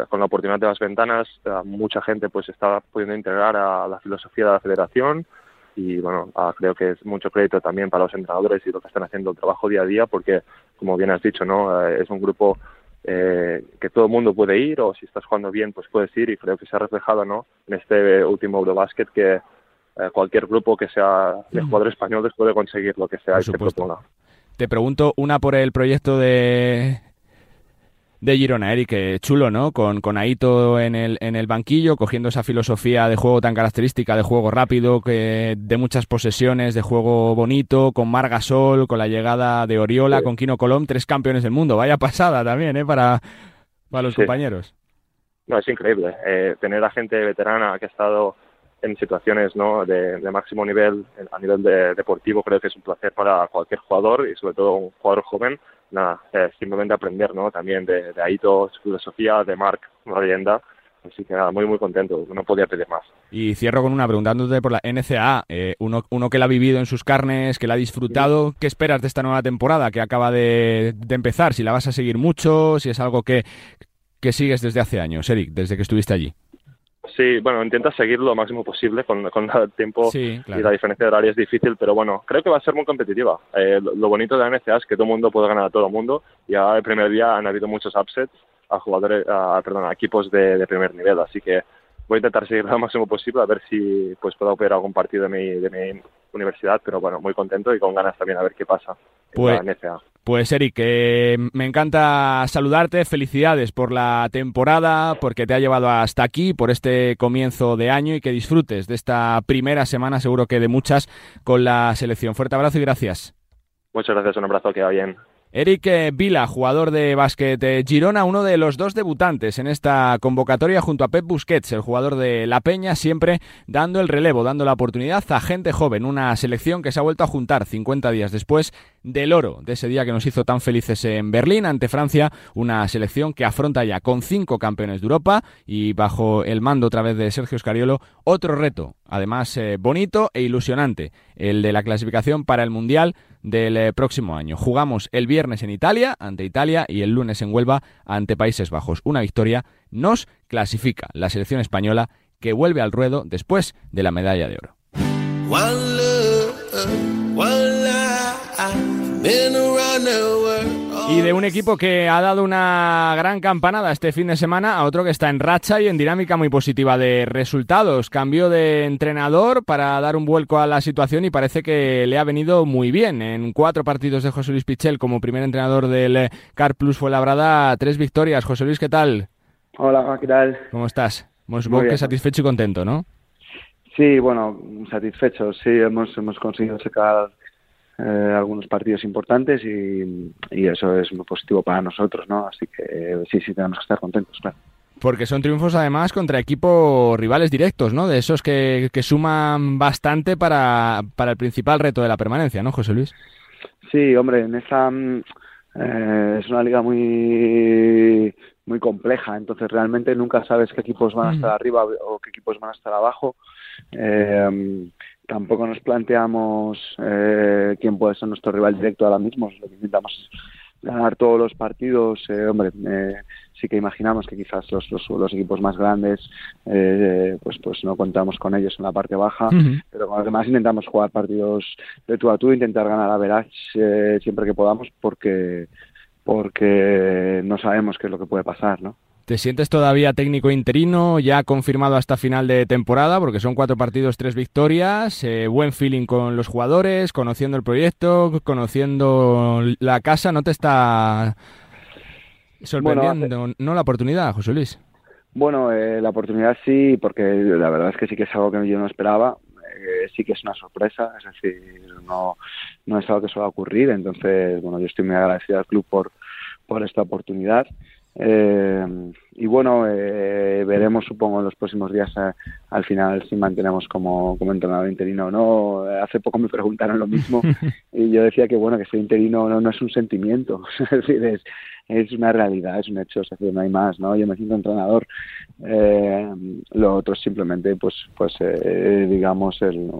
con la oportunidad de las ventanas, eh, mucha gente pues está pudiendo integrar a la filosofía de la federación y bueno, ah, creo que es mucho crédito también para los entrenadores y lo que están haciendo el trabajo día a día porque, como bien has dicho, no eh, es un grupo eh, que todo el mundo puede ir o si estás jugando bien pues puedes ir y creo que se ha reflejado no en este último Eurobasket que cualquier grupo que sea de mm. jugadores españoles puede conseguir lo que sea y se proponga. Te pregunto una por el proyecto de, de Girona, Eric, chulo, ¿no? Con, con Aito en el, en el banquillo, cogiendo esa filosofía de juego tan característica, de juego rápido, que, de muchas posesiones, de juego bonito, con Margasol, con la llegada de Oriola, con Kino Colom, tres campeones del mundo. Vaya pasada también, ¿eh? Para, para los compañeros. No, es increíble. Eh, tener a gente veterana que ha estado en situaciones ¿no? de, máximo nivel a nivel deportivo creo que es un placer para cualquier jugador y sobre todo un jugador joven nada, eh, simplemente aprender, ¿no? También de, de Aito, su filosofía, de Mark, una leyenda, Así que nada, muy, muy contento, no podía pedir más. Y cierro con una preguntándote por la NCA, eh, uno, uno que la ha vivido en sus carnes, que la ha disfrutado, ¿qué esperas de esta nueva temporada que acaba de, de empezar? Si la vas a seguir mucho, si es algo que, que sigues desde hace años, Eric, desde que estuviste allí. Sí, bueno, intenta seguir lo máximo posible con, con (laughs) el tiempo y la diferencia de horario es difícil, pero bueno, creo que va a ser muy competitiva. Eh, lo, bonito de la NCA es que todo el mundo puede ganar a todo el mundo y ahora el primer día han habido muchos upsets a jugadores, a, perdón, a equipos de, de primer nivel, así que voy a intentar seguir lo máximo posible a ver si pues puedo operar algún partido de mi, de mi universidad, pero bueno, muy contento y con ganas también a ver qué pasa pues, en la NCA. Pues Eric, eh, me encanta saludarte, felicidades por la temporada, porque te ha llevado hasta aquí, por este comienzo de año y que disfrutes de esta primera semana, seguro que de muchas, con la selección. Fuerte abrazo y gracias. Muchas gracias, un abrazo, que bien. Eric eh, Vila, jugador de básquet Girona, uno de los dos debutantes en esta convocatoria junto a Pep Busquets, el jugador de La Peña, siempre dando el relevo, dando la oportunidad a gente joven, una selección que se ha vuelto a juntar 50 días después del oro, de ese día que nos hizo tan felices en Berlín ante Francia, una selección que afronta ya con cinco campeones de Europa y bajo el mando otra vez de Sergio Scariolo, otro reto, además eh, bonito e ilusionante, el de la clasificación para el Mundial del eh, próximo año. Jugamos el viernes en Italia, ante Italia, y el lunes en Huelva, ante Países Bajos. Una victoria nos clasifica la selección española que vuelve al ruedo después de la medalla de oro. Y de un equipo que ha dado una gran campanada este fin de semana a otro que está en racha y en dinámica muy positiva de resultados. Cambio de entrenador para dar un vuelco a la situación y parece que le ha venido muy bien. En cuatro partidos de José Luis Pichel como primer entrenador del Car Plus fue labrada tres victorias. José Luis, ¿qué tal? Hola, ¿qué tal? ¿Cómo estás? Supongo que satisfecho y contento, ¿no? Sí, bueno, satisfecho. Sí, hemos, hemos conseguido sacar eh, algunos partidos importantes y, eso es muy positivo para nosotros, ¿no? Así que eh, sí, sí, tenemos que estar contentos, claro. Porque son triunfos además contra equipos rivales directos, ¿no? De esos que, que suman bastante para, para el principal reto de la permanencia, ¿no, José Luis? Sí, hombre, en esta mm, eh, es una liga muy muy compleja, entonces realmente nunca sabes qué equipos van a estar arriba o qué equipos van a estar abajo. Eh, tampoco nos planteamos eh, quién puede ser nuestro rival directo ahora mismo. Lo que intentamos ganar todos los partidos. Eh, hombre, eh, sí que imaginamos que quizás los, los, equipos más grandes, eh, pues, pues no contamos con ellos en la parte baja, pero con los demás intentamos jugar partidos de tú a tú, intentar ganar a Verach siempre que podamos, porque porque no sabemos qué es lo que puede pasar, ¿no? ¿Te sientes todavía técnico interino, ya confirmado hasta final de temporada? Porque son cuatro partidos, tres victorias, eh, buen feeling con los jugadores, conociendo el proyecto, conociendo la casa. ¿No te está sorprendiendo, no la oportunidad, José Luis? Bueno, eh, la oportunidad sí, porque la verdad es que sí que es algo que yo no esperaba. Eh, sí que es una sorpresa, es decir, no, no es algo que suele ocurrir. Entonces, bueno, yo estoy muy agradecido al club por, por esta oportunidad. Eh, y bueno, eh, veremos, supongo, en los próximos días eh, al final si mantenemos como, como entrenador interino o no. Hace poco me preguntaron lo mismo (laughs) y yo decía que bueno, que ser interino no, no es un sentimiento, (laughs) es decir, es, es una realidad, es un hecho, es decir, no hay más, ¿no? Yo me siento entrenador, eh, lo otro es simplemente, pues, pues eh, digamos, el,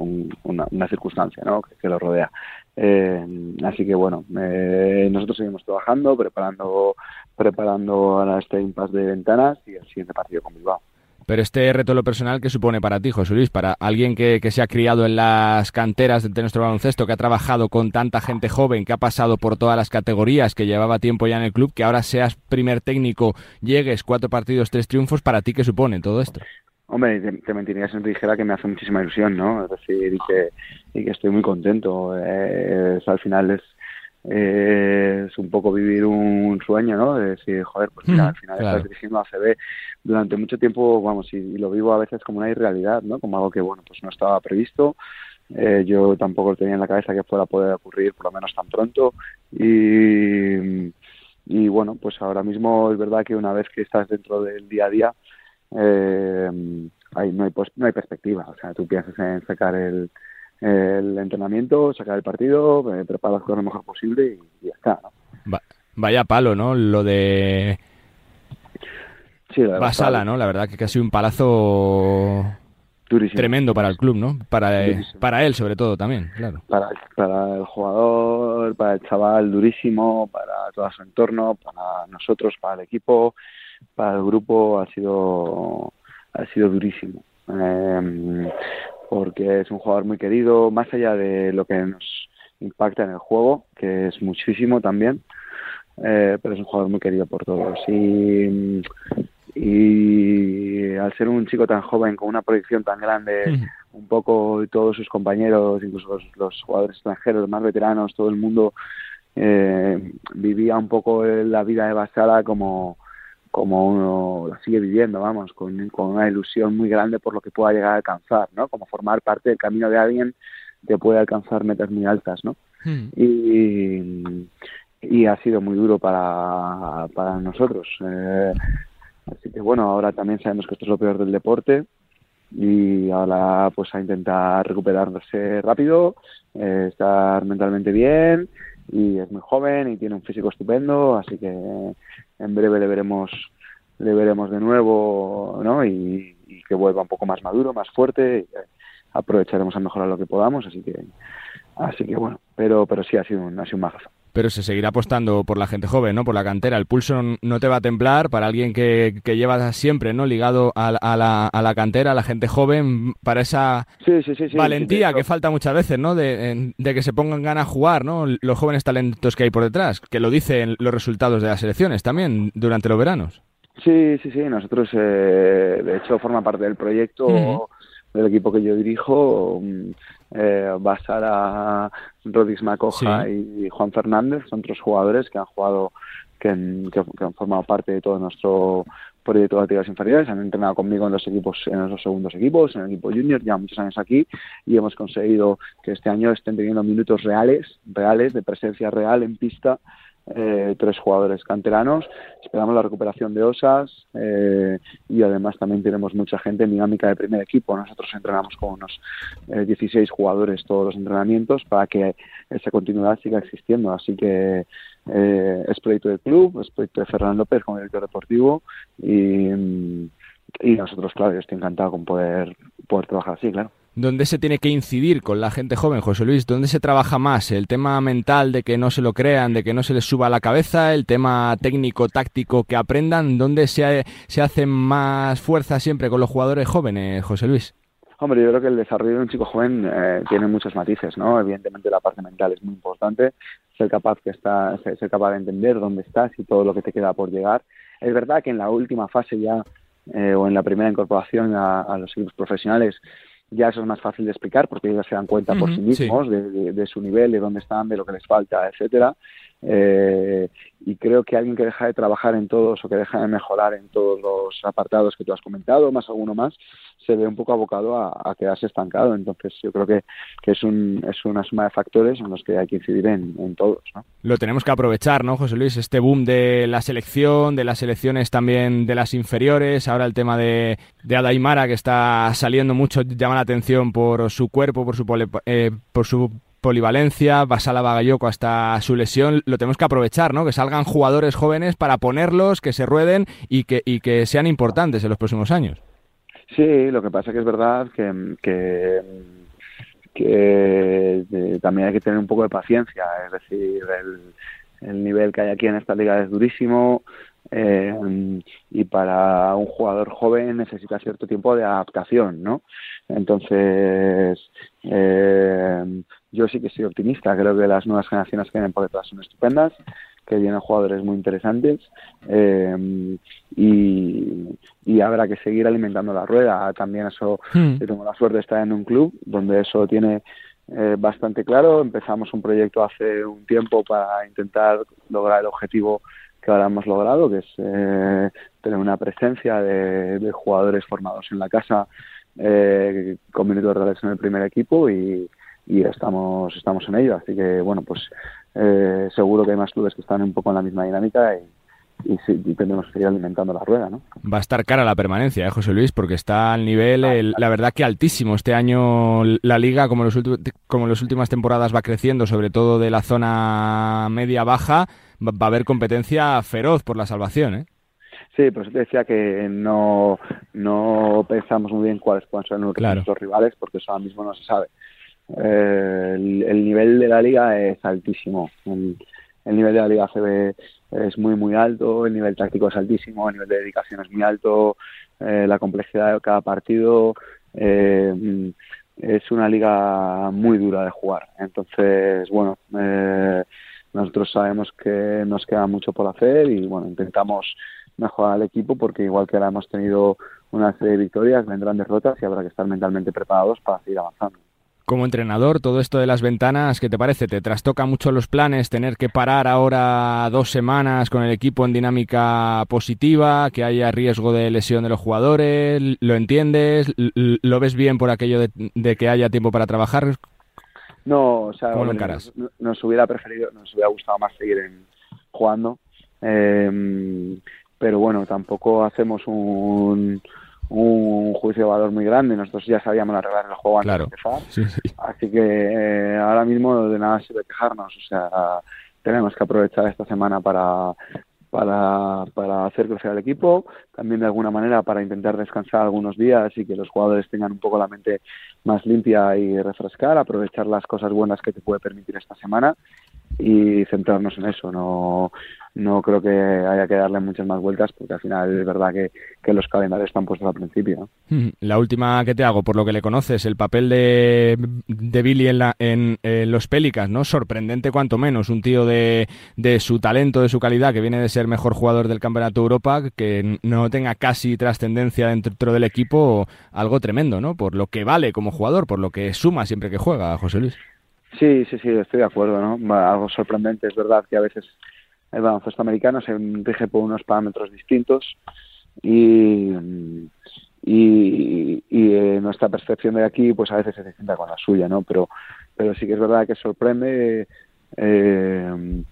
una, una, circunstancia, ¿no? Que, que lo rodea. Eh, así que bueno, eh, nosotros seguimos trabajando, preparando, preparando ahora este impasse de ventanas y el siguiente partido con Bilbao. Pero este reto lo personal, ¿qué supone para ti, José Luis? Para alguien que, que, se ha criado en las canteras de nuestro baloncesto, que ha trabajado con tanta gente joven, que ha pasado por todas las categorías, que llevaba tiempo ya en el club, que ahora seas primer técnico, llegues cuatro partidos, tres triunfos, ¿para ti qué supone todo esto? Hombre, te, te, mentiría si te dijera que me hace muchísima ilusión, ¿no? Es decir, y que, y que estoy muy contento. Eh, al final es, eh, es un poco vivir un sueño, ¿no? De decir, joder, pues mira, al final claro. estás dirigiendo a CB durante mucho tiempo, vamos, y, y, lo vivo a veces como una irrealidad, ¿no? Como algo que, bueno, pues no estaba previsto. Eh, yo tampoco tenía en la cabeza que fuera a poder ocurrir, por lo menos tan pronto. Y, y bueno, pues ahora mismo es verdad que una vez que estás dentro del día a día, eh, ahí no hay, no hay perspectiva. O sea, tú piensas en sacar el, el entrenamiento, sacar el partido, eh, preparas lo mejor posible y, y ya está. ¿no? Va, vaya palo, ¿no? Lo de Sí, la Basala, ¿no? La verdad que ha sido un palazo Durísimo. tremendo para el club, ¿no? Para, eh, Durísimo. para él, sobre todo, también, claro. para, para el jugador, para el chaval durísimo, para todo su entorno, para nosotros, para el equipo, para el grupo ha sido ha sido durísimo. Eh, porque es un jugador muy querido, más allá de lo que nos impacta en el juego, que es muchísimo también, eh, pero es un jugador muy querido por todos. Y, y al ser un chico tan joven, con una proyección tan grande, un poco todos sus compañeros, incluso los, los jugadores extranjeros, los más veteranos, todo el mundo eh, vivía un poco la vida de Basala como como uno lo sigue viviendo, vamos, con, con una ilusión muy grande por lo que pueda llegar a alcanzar, ¿no? Como formar parte del camino de alguien que puede alcanzar metas muy altas, ¿no? Y, y ha sido muy duro para, para nosotros. Eh, así que bueno, ahora también sabemos que esto es lo peor del deporte y ahora pues a intentar recuperarse rápido, eh, estar mentalmente bien y es muy joven y tiene un físico estupendo, así que en breve le veremos le veremos de nuevo, ¿no? Y, que vuelva un poco más maduro, más fuerte. Aprovecharemos a mejorar lo que podamos, así que así que bueno, pero pero sí ha sido un, ha sido un majazo. Pero se seguirá apostando por la gente joven, ¿no? Por la cantera. El pulso no te va a templar para alguien que, que lleva siempre, ¿no? Ligado a, a, la, a la cantera, a la gente joven, para esa sí, sí, sí, valentía que falta muchas veces, ¿no? De, de, que se pongan ganas a jugar, ¿no? Los jóvenes talentos que hay por detrás, que lo dicen los resultados de las elecciones también durante los veranos. Sí, sí, sí. Nosotros, eh, de hecho, forma parte del proyecto. Uh -huh del equipo que yo dirijo, eh, Basara, Rodis Macoja sí. y Juan Fernández, son otros jugadores que han jugado, que, que, que, han formado parte de todo nuestro proyecto de actividades inferiores, han entrenado conmigo en los equipos, en los segundos equipos, en el equipo junior, ya muchos años aquí, y hemos conseguido que este año estén teniendo minutos reales, reales, de presencia real en pista, eh, tres jugadores canteranos. Esperamos la recuperación de Osas eh, y además también tenemos mucha gente en dinámica de primer equipo. Nosotros entrenamos con unos eh, 16 jugadores todos los entrenamientos para que esa continuidad siga existiendo. Así que eh, es proyecto del club, es proyecto de Fernando López como director deportivo y, y nosotros, claro, yo estoy encantado con poder, poder trabajar así, claro. ¿Dónde se tiene que incidir con la gente joven, José Luis? ¿Dónde se trabaja más? ¿El tema mental de que no se lo crean, de que no se les suba a la cabeza? ¿El tema técnico, táctico, que aprendan? ¿Dónde se, se hace más fuerza siempre con los jugadores jóvenes, José Luis? Hombre, yo creo que el desarrollo de un chico joven eh, tiene muchos matices, ¿no? Evidentemente la parte mental es muy importante, ser capaz que está, ser capaz de entender dónde estás y todo lo que te queda por llegar. Es verdad que en la última fase ya eh, o en la primera incorporación a, a los equipos profesionales ya eso es más fácil de explicar porque ellos se dan cuenta por uh -huh, sí mismos sí. de, de, de, su nivel, de dónde están, de lo que les falta, etcétera. Eh, y creo que alguien que deja de trabajar en todos o que deja de mejorar en todos los apartados que tú has comentado, más alguno más, se ve un poco abocado a, quedarse estancado. Entonces yo creo que, que, es, un, es una suma de factores en los que hay que incidir en, en todos. Lo tenemos que aprovechar, ¿no, José Luis? Este boom de la selección, de las selecciones también de las inferiores, ahora el tema de, de Adaimara que está saliendo mucho, llama la atención por su cuerpo, por su, eh, por su polivalencia, Basala Bagayoko hasta su lesión, lo tenemos que aprovechar, ¿no? Que salgan jugadores jóvenes para ponerlos, que se rueden y que, y que sean importantes en los próximos años. Sí, lo que pasa que es verdad que, que, eh, también hay que tener un poco de paciencia, es decir, el, el nivel que hay aquí en esta liga es durísimo, eh, y para un jugador joven necesita cierto tiempo de adaptación, ¿no? Entonces, eh, yo sí que soy optimista, creo que las nuevas generaciones que vienen porque todas son estupendas, que vienen jugadores muy interesantes eh, y, y, habrá que seguir alimentando la rueda. También eso, yo tengo la suerte de estar en un club donde eso tiene eh, bastante claro. Empezamos un proyecto hace un tiempo para intentar lograr el objetivo que ahora hemos logrado, que es eh, tener una presencia de, de, jugadores formados en la casa eh, con minutos reales en el primer equipo y, y, estamos estamos en ello. Así que, bueno, pues eh, seguro que hay más clubes que están un poco en la misma dinámica y, y, sí, y tendremos que seguir alimentando la rueda, ¿no? Va a estar cara la permanencia, ¿eh, José Luis? Porque está al nivel, el, la verdad que altísimo. Este año la liga, como, los como en las últimas temporadas, va creciendo, sobre todo de la zona media-baja va a haber competencia feroz por la salvación, ¿eh? Sí, pues te decía que no, no pensamos muy bien cuáles pueden ser nuestros rivales, porque eso ahora mismo no se sabe. Eh, el, nivel de la liga es altísimo. El, nivel de la liga CB es muy, muy alto, el nivel táctico es altísimo, el nivel de dedicación es muy alto, eh, la complejidad de cada partido. Eh, es una liga muy dura de jugar. Entonces, bueno, nosotros sabemos que nos queda mucho por hacer y, bueno, intentamos mejorar al equipo porque igual que ahora hemos tenido una serie de victorias, vendrán derrotas y habrá que estar mentalmente preparados para seguir avanzando. Como entrenador, todo esto de las ventanas, ¿qué te parece? ¿Te trastoca mucho los planes tener que parar ahora dos semanas con el equipo en dinámica positiva, que haya riesgo de lesión de los jugadores? ¿Lo entiendes? ¿Lo ves bien por aquello de, que haya tiempo para trabajar? No, o sea, nos, hubiera preferido, nos hubiera gustado más seguir en, jugando. Eh, pero bueno, tampoco hacemos un, un juicio de valor muy grande. Nosotros ya sabíamos las reglas del juego antes de empezar. Así que eh, ahora mismo de nada sirve quejarnos. O sea, tenemos que aprovechar esta semana para, para, para hacer crecer al equipo, también de alguna manera para intentar descansar algunos días y que los jugadores tengan un poco la mente más limpia y refrescar, aprovechar las cosas buenas que te puede permitir esta semana y centrarnos en eso. No, no creo que haya que darle muchas más vueltas porque al final es verdad que, los calendarios están puestos al principio. La última que te hago, por lo que le conoces, el papel de, de Billy en, la, en, los Pélicas, ¿no? Sorprendente cuanto menos, un tío de, de su talento, de su calidad, que viene de ser mejor jugador del Campeonato Europa, que no tenga casi trascendencia dentro del equipo, algo tremendo, ¿no? Por lo que vale como jugador, por lo que suma siempre que juega, José Luis. Sí, sí, sí, estoy de acuerdo, ¿no? Algo sorprendente, es verdad que a veces el baloncesto americano se rige por unos parámetros distintos y, y, eh, nuestra percepción de aquí pues a veces es distinta con la suya, ¿no? Pero, pero sí que es verdad que sorprende eh,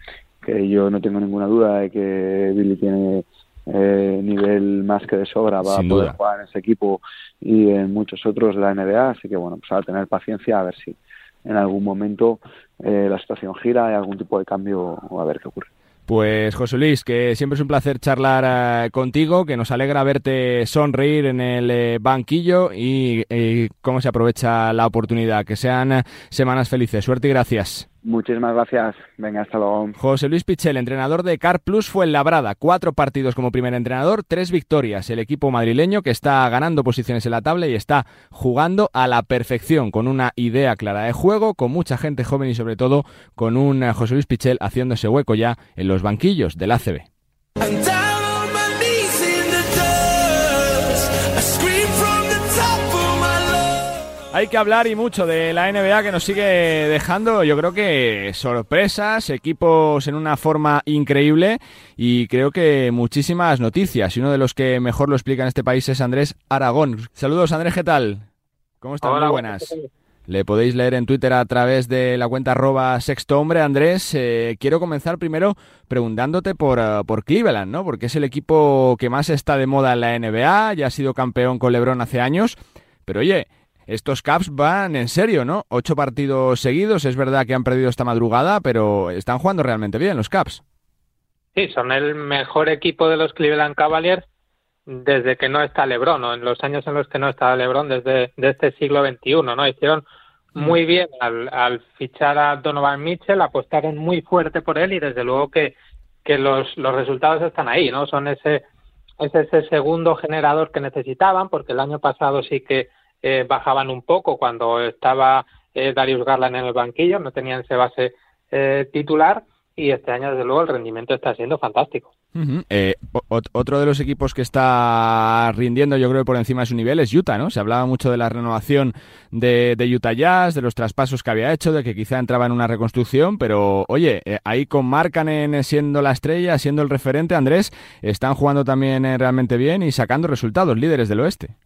que yo no tengo ninguna duda de que Billy tiene eh, nivel más que de sobra para poder jugar en ese equipo y en muchos otros de la NBA, así que bueno, pues a tener paciencia a ver si en algún momento eh, la situación gira, hay algún tipo de cambio a ver qué ocurre. Pues José Luis, que siempre es un placer charlar eh, contigo, que nos alegra verte sonreír en el eh, banquillo y, y, cómo se aprovecha la oportunidad. Que sean semanas felices. Suerte y gracias. Muchísimas gracias. Venga, hasta luego. José Luis Pichel, entrenador de Car Plus, fue en Labrada. Cuatro partidos como primer entrenador, tres victorias. El equipo madrileño que está ganando posiciones en la tabla y está jugando a la perfección, con una idea clara de juego, con mucha gente joven y sobre todo con un eh, José Luis Pichel haciéndose hueco ya en los banquillos del ACB. Hay que hablar y mucho de la NBA que nos sigue dejando, yo creo que sorpresas, equipos en una forma increíble y creo que muchísimas noticias. Y uno de los que mejor lo explica en este país es Andrés Aragón. Saludos Andrés, ¿qué tal? ¿Cómo estás? Muy buenas. Le podéis leer en Twitter a través de la cuenta arroba sexto hombre. Andrés, eh, quiero comenzar primero preguntándote por, eh, por Cleveland, ¿no? Porque es el equipo que más está de moda en la NBA, ya ha sido campeón con LeBron hace años. Pero oye, estos Caps van en serio, ¿no? Ocho partidos seguidos, es verdad que han perdido esta madrugada, pero están jugando realmente bien los Caps. Sí, son el mejor equipo de los Cleveland Cavaliers desde que no está LeBron, ¿no? en los años en los que no estaba LeBron, desde de este siglo XXI, ¿no? Hicieron muy mm. bien al, al, fichar a Donovan Mitchell, apostaron muy fuerte por él y desde luego que, que los, los resultados están ahí, ¿no? Son ese, es ese segundo generador que necesitaban, porque el año pasado sí que eh, bajaban un poco cuando estaba eh, Darius Garland en el banquillo, no tenían ese base eh, titular y este año desde luego el rendimiento está siendo fantástico. otro de los equipos que está rindiendo yo creo por encima de su nivel es Utah, ¿no? Se hablaba mucho de la renovación de, de Utah Jazz, de los traspasos que había hecho, de que quizá entraba en una reconstrucción, pero oye, ahí con Markanen siendo la estrella, siendo el referente, Andrés, están jugando también realmente bien y sacando resultados, líderes del oeste.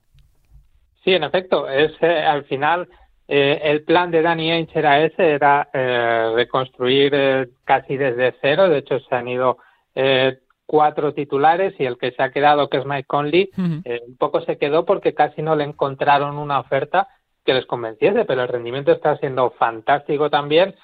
Sí, en efecto, es eh, al final eh, el plan de Danny Ainge era ese, era eh, reconstruir casi desde cero. De hecho, se han ido cuatro titulares y el que se ha quedado, que es Mike Conley, un poco se quedó porque casi no le encontraron una oferta que les convenciese, pero el rendimiento está siendo fantástico también.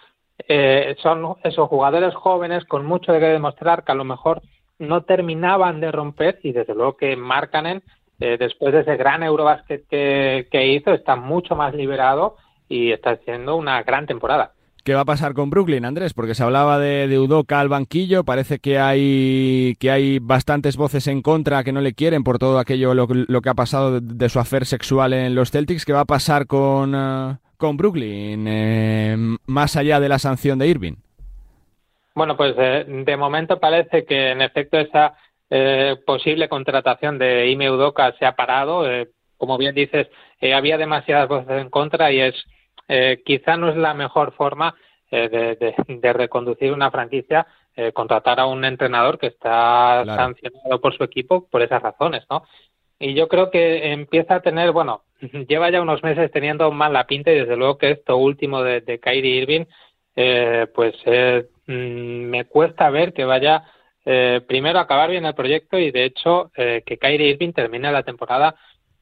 son esos jugadores jóvenes con mucho de que demostrar que a lo mejor no terminaban de romper y desde luego que Markkanen, eh, después de ese gran Eurobasket que, que hizo, está mucho más liberado y está haciendo una gran temporada. ¿Qué va a pasar con Brooklyn, Andrés? Porque se hablaba de, de Udoka al banquillo, parece que hay que hay bastantes voces en contra que no le quieren por todo aquello lo, que ha pasado de, su afer sexual en los Celtics. ¿Qué va a pasar con, eh, con Brooklyn eh, más allá de la sanción de Irving? Bueno, pues eh, de momento parece que en efecto esa posible contratación de Ime Udoka se ha parado. como bien dices, había demasiadas voces en contra y es eh, quizá no es la mejor forma eh, de, reconducir una franquicia eh, contratar a un entrenador que está sancionado por su equipo por esas razones, ¿no? Y yo creo que empieza a tener, bueno, (laughs) lleva ya unos meses teniendo mala pinta y desde luego que esto último de, de Kyrie Irving, eh, pues mm, me cuesta ver que vaya primero a acabar bien el proyecto y de hecho que Kyrie Irving termine la temporada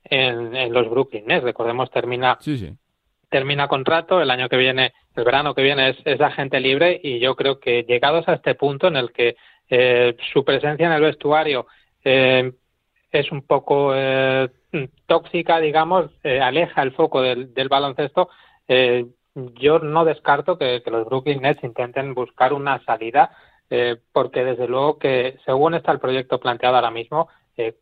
en, los Brooklyn Nets. Recordemos, termina sí, sí termina contrato, el año que viene, el verano que viene es, agente libre y yo creo que llegados a este punto en el que eh, su presencia en el vestuario eh, es un poco eh, tóxica, digamos, aleja el foco del, baloncesto, yo no descarto que, los Brooklyn Nets intenten buscar una salida, porque desde luego que según está el proyecto planteado ahora mismo,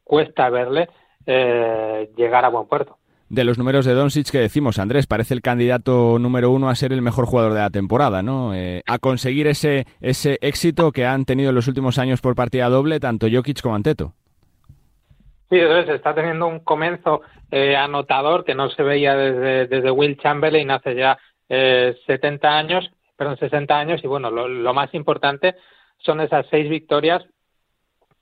cuesta verle llegar a buen puerto de los números de Doncic que decimos, Andrés, parece el candidato número uno a ser el mejor jugador de la temporada, ¿no? Eh, a conseguir ese, ese éxito que han tenido en los últimos años por partida doble tanto Jokic como Anteto. Sí, entonces está teniendo un comienzo eh, anotador que no se veía desde, desde Will Chamberlain hace ya eh, 70 años, perdón, 60 años, y bueno, lo, lo más importante son esas seis victorias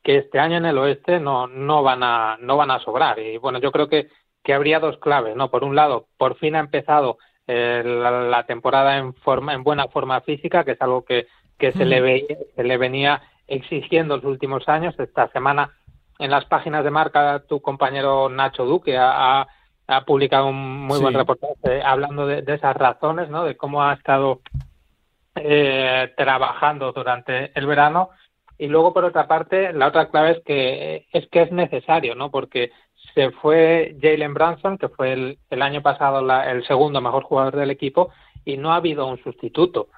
que este año en el oeste no, no van a no van a sobrar y bueno yo creo que que habría dos claves, ¿no? Por un lado, por fin ha empezado eh, la, temporada en forma, en buena forma física, que es algo que, que se, le veía, se le venía exigiendo en los últimos años. Esta semana en las páginas de marca tu compañero Nacho Duque ha, ha, publicado un muy buen reportaje hablando de, esas razones, ¿no? De cómo ha estado eh, trabajando durante el verano y luego por otra parte la otra clave es que es que es necesario no porque se fue Jalen Branson, que fue el, año pasado el segundo mejor jugador del equipo, y no ha habido un sustituto.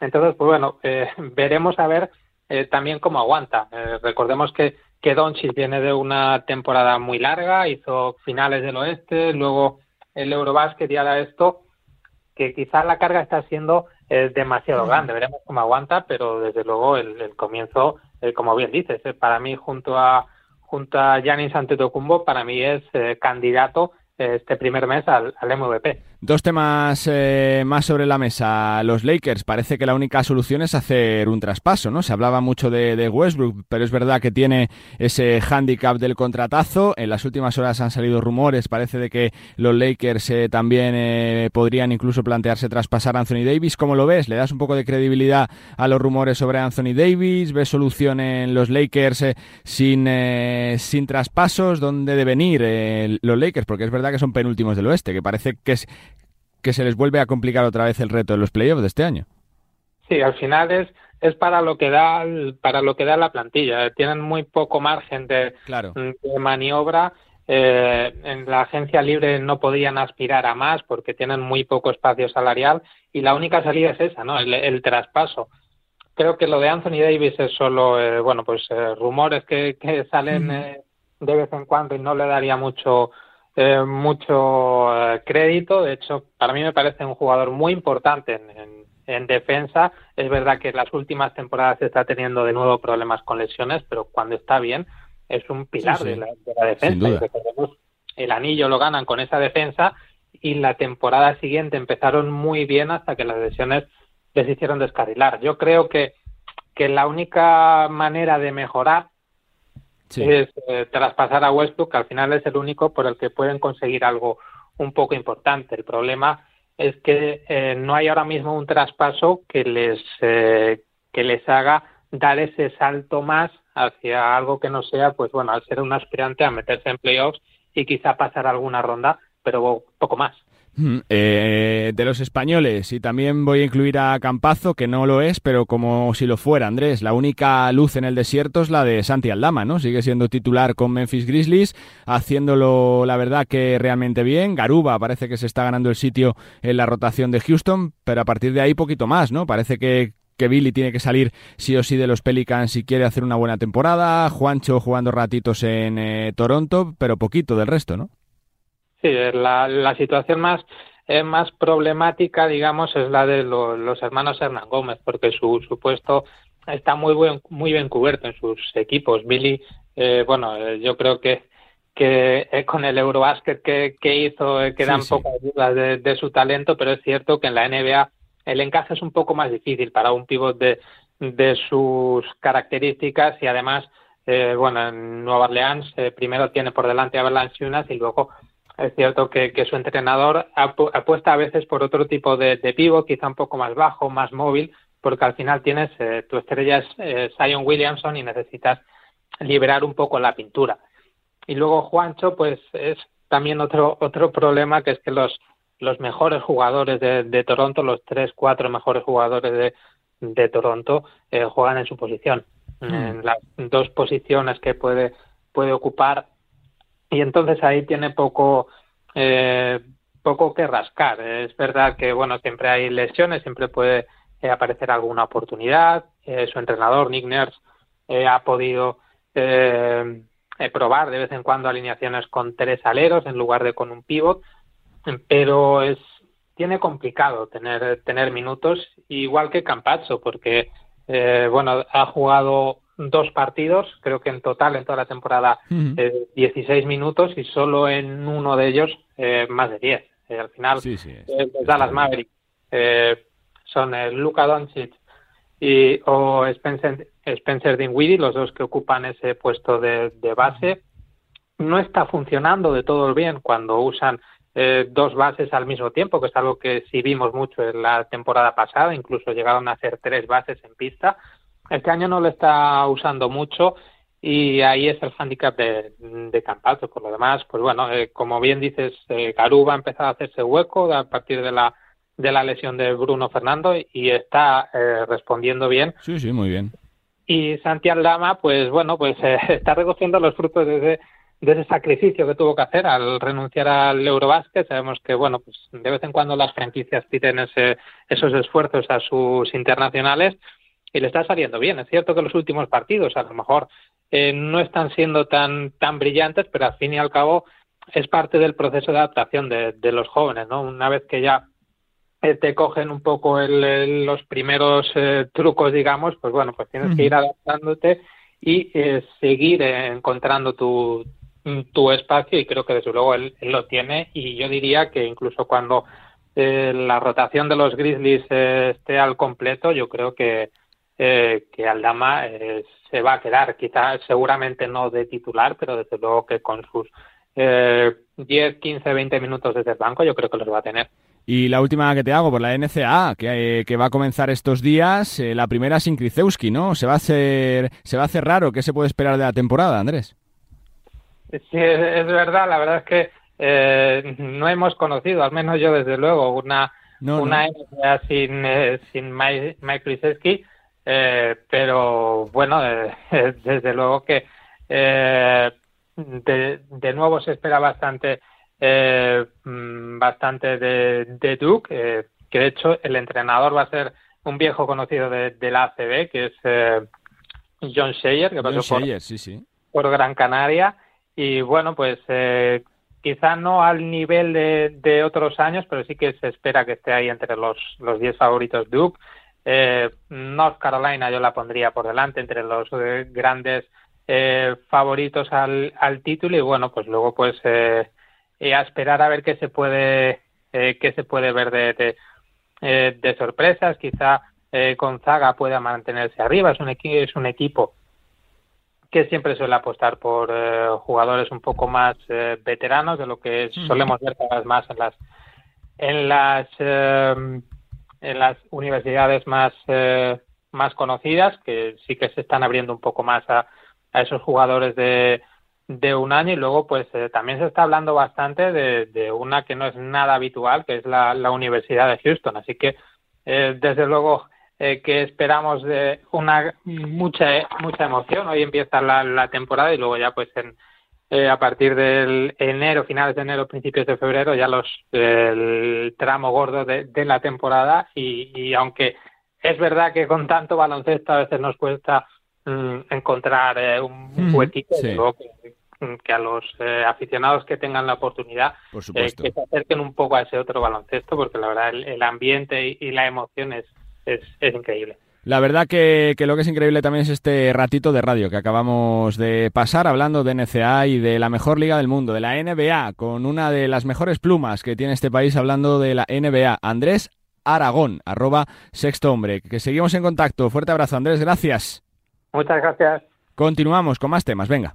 Entonces, pues bueno, eh, (laughs) veremos a ver eh, también cómo aguanta. Eh, recordemos que, que Doncic viene de una temporada muy larga, hizo finales del oeste, luego el Eurobasket y ahora esto, que quizás la carga está siendo demasiado grande. Veremos cómo aguanta, pero desde luego el, el comienzo, como bien dices, para mí junto a junto a Giannis Antetokounmpo, para mí es eh, candidato eh, este primer mes al, al MVP. Dos temas eh, más sobre la mesa. Los Lakers, parece que la única solución es hacer un traspaso, ¿no? Se hablaba mucho de, Westbrook, pero es verdad que tiene ese handicap del contratazo. En las últimas horas han salido rumores, parece de que los Lakers eh, también eh, podrían incluso plantearse traspasar a Anthony Davis. ¿Cómo lo ves? ¿Le das un poco de credibilidad a los rumores sobre Anthony Davis? ¿Ves solución en los Lakers sin, sin traspasos? ¿Dónde deben ir los Lakers? Porque es verdad que son penúltimos del oeste, que parece que es que se les vuelve a complicar otra vez el reto de los playoffs de este año. Sí, al final es es para lo que da para lo que da la plantilla. Tienen muy poco margen de, maniobra. Eh, en la agencia libre no podían aspirar a más porque tienen muy poco espacio salarial y la única salida es esa, ¿no? El, traspaso. Creo que lo de Anthony Davis es solo, eh, bueno, pues eh, rumores que, que salen de vez en cuando y no le daría mucho eh, mucho eh, crédito. De hecho, para mí me parece un jugador muy importante en, en, defensa. Es verdad que en las últimas temporadas está teniendo de nuevo problemas con lesiones, pero cuando está bien es un pilar De, la, defensa. Y recordemos, el anillo lo ganan con esa defensa y la temporada siguiente empezaron muy bien hasta que las lesiones les hicieron descarrilar. Yo creo que, que la única manera de mejorar es eh, traspasar a Westbrook, que al final es el único por el que pueden conseguir algo un poco importante. El problema es que eh, no hay ahora mismo un traspaso que les eh, que les haga dar ese salto más hacia algo que no sea, pues bueno, al ser un aspirante a meterse en playoffs y quizá pasar alguna ronda, pero poco más. Mm, eh, de los españoles, y también voy a incluir a Campazo, que no lo es, pero como si lo fuera, Andrés, la única luz en el desierto es la de Santi Aldama, ¿no? Sigue siendo titular con Memphis Grizzlies, haciéndolo, la verdad, que realmente bien. Garuba parece que se está ganando el sitio en la rotación de Houston, pero a partir de ahí poquito más, ¿no? Parece que, que Billy tiene que salir sí o sí de los Pelicans si quiere hacer una buena temporada. Juancho jugando ratitos en eh, Toronto, pero poquito del resto, ¿no? Sí, la, la situación más eh, más problemática, digamos, es la de los hermanos Hernán Gómez, porque su, su puesto está muy buen, muy bien cubierto en sus equipos. Billy, eh, bueno, eh, yo creo que que eh, con el Eurobasket que, que hizo quedan pocas dudas de, de, su talento, pero es cierto que en la NBA el encaje es un poco más difícil para un pivot de, de sus características y además, eh, bueno, en Nueva Orleans primero tiene por delante a Unas y luego es cierto que, que su entrenador apuesta a veces por otro tipo de, de pivot, quizá un poco más bajo, más móvil, porque al final tienes, eh, tu estrella es eh, Zion Williamson y necesitas liberar un poco la pintura. Y luego Juancho, pues es también otro, otro problema, que es que los, los mejores jugadores de, de Toronto, los tres, cuatro mejores jugadores de, de Toronto, eh, juegan en su posición. Mm. En las dos posiciones que puede, puede ocupar y entonces ahí tiene poco eh, poco que rascar. Es verdad que bueno siempre hay lesiones, siempre puede eh, aparecer alguna oportunidad. Eh, su entrenador Nick Nurse eh, ha podido probar de vez en cuando alineaciones con tres aleros en lugar de con un pivot, pero es tiene complicado tener tener minutos igual que Campazzo porque bueno ha jugado dos partidos, creo que en total en toda la temporada eh, 16 minutos y solo en uno de ellos eh, más de 10. Eh, al final, Sí, sí, eh, los Dallas Mavericks eh, son Luka Doncic y, o Spencer, Spencer Dinwiddie, los dos que ocupan ese puesto de, de base. No está funcionando de todo bien cuando usan eh, dos bases al mismo tiempo, que es algo que sí vimos mucho en la temporada pasada, incluso llegaron a hacer tres bases en pista. Este año no lo está usando mucho y ahí es el hándicap de, de. Por lo demás, pues bueno, eh, como bien dices, eh, Garuba ha empezado a hacerse hueco a partir de la de la lesión de Bruno Fernando y está eh, respondiendo bien. Sí, sí, muy bien. Y Santiago Lama, pues bueno, pues eh, (laughs) está recogiendo los frutos de ese, de ese sacrificio que tuvo que hacer al renunciar al Eurobásquet. Sabemos que, bueno, pues de vez en cuando las franquicias piden ese, esos esfuerzos a sus internacionales y le está saliendo bien. Es cierto que los últimos partidos a lo mejor eh, no están siendo tan, tan brillantes, pero al fin y al cabo es parte del proceso de adaptación de, de los jóvenes, ¿no? Una vez que ya eh, te cogen un poco el, el, los primeros eh, trucos, digamos, pues bueno, pues tienes uh -huh. que ir adaptándote y eh, seguir encontrando tu, tu espacio y creo que desde luego él, él, lo tiene y yo diría que incluso cuando eh, la rotación de los Grizzlies esté al completo, yo creo que eh, que Aldama eh, se va a quedar, quizás seguramente no de titular, pero desde luego que con sus eh, 10, 15, 20 minutos desde el banco yo creo que los va a tener. Y la última que te hago por la NCA, que, eh, que va a comenzar estos días, eh, la primera sin Kricewski, ¿no? Se va a hacer, se va a hacer raro. ¿Qué se puede esperar de la temporada, Andrés? Sí, es verdad. La verdad es que eh, no hemos conocido, al menos yo desde luego, una no, una no. NCA sin sin Mike, Mike Krzyzewski, eh, pero bueno, eh, (laughs) desde luego que eh, de, de nuevo se espera bastante eh, mm, bastante de, de Duke, eh, que de hecho el entrenador va a ser un viejo conocido de, de la ACB, que es eh, John Sheyer, que pasó John por, sí, sí. por Gran Canaria. Y bueno, pues eh, quizá no al nivel de, de, otros años, pero sí que se espera que esté ahí entre los, los 10 favoritos Duke. Eh, North Carolina yo la pondría por delante entre los eh, grandes eh, favoritos al, al título y bueno, pues luego pues eh, y a esperar a ver qué se puede eh, qué se puede ver de, de, eh, de sorpresas. Quizá eh, Gonzaga pueda mantenerse arriba. Es un equipo es un equipo que siempre suele apostar por eh, jugadores un poco más eh, veteranos de lo que solemos ver cada vez más en las en las eh, en las universidades más eh, más conocidas que sí que se están abriendo un poco más a, a esos jugadores de de un año y luego pues eh, también se está hablando bastante de, una que no es nada habitual, que es la, Universidad de Houston. Así que eh, desde luego eh, que esperamos de una mucha mucha emoción. Hoy empieza la, temporada y luego ya pues en, a partir del enero, finales de enero, principios de febrero, ya los el tramo gordo de, la temporada. Y, aunque es verdad que con tanto baloncesto a veces nos cuesta mm, encontrar un huequito, que a los eh, aficionados que tengan la oportunidad eh, que se acerquen un poco a ese otro baloncesto, porque la verdad el, ambiente y, la emoción es, es, increíble. La verdad que, que, lo que es increíble también es este ratito de radio que acabamos de pasar hablando de NCA y de la mejor liga del mundo, de la NBA, con una de las mejores plumas que tiene este país hablando de la NBA, Andrés Aragón, arroba sexto hombre. Que seguimos en contacto. Fuerte abrazo, Andrés, gracias. Muchas gracias. Continuamos con más temas, venga.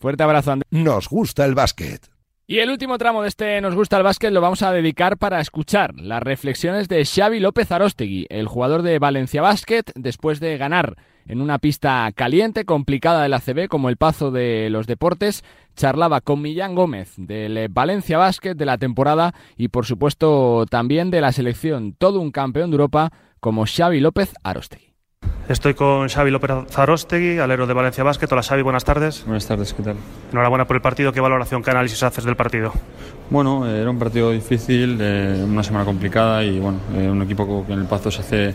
Fuerte abrazo, Andrés. Nos gusta el básquet. Y el último tramo de este Nos gusta el básquet lo vamos a dedicar para escuchar las reflexiones de Xavi López Arostegui, el jugador de Valencia Basket, después de ganar en una pista caliente, complicada del ACB, como el Pazo de los Deportes, charlaba con Millán Gómez del Valencia Basket de la temporada y por supuesto también de la selección, todo un campeón de Europa como Xavi López Arostegui. Estoy con Xavi López Zarostegui, alero de Valencia Basket. Hola Xavi, buenas tardes. Buenas tardes, ¿qué tal? Enhorabuena por el partido. ¿Qué valoración, qué análisis haces del partido? Bueno, eh, era un partido difícil, eh, una semana complicada y bueno, eh, un equipo que en el Pazo se hace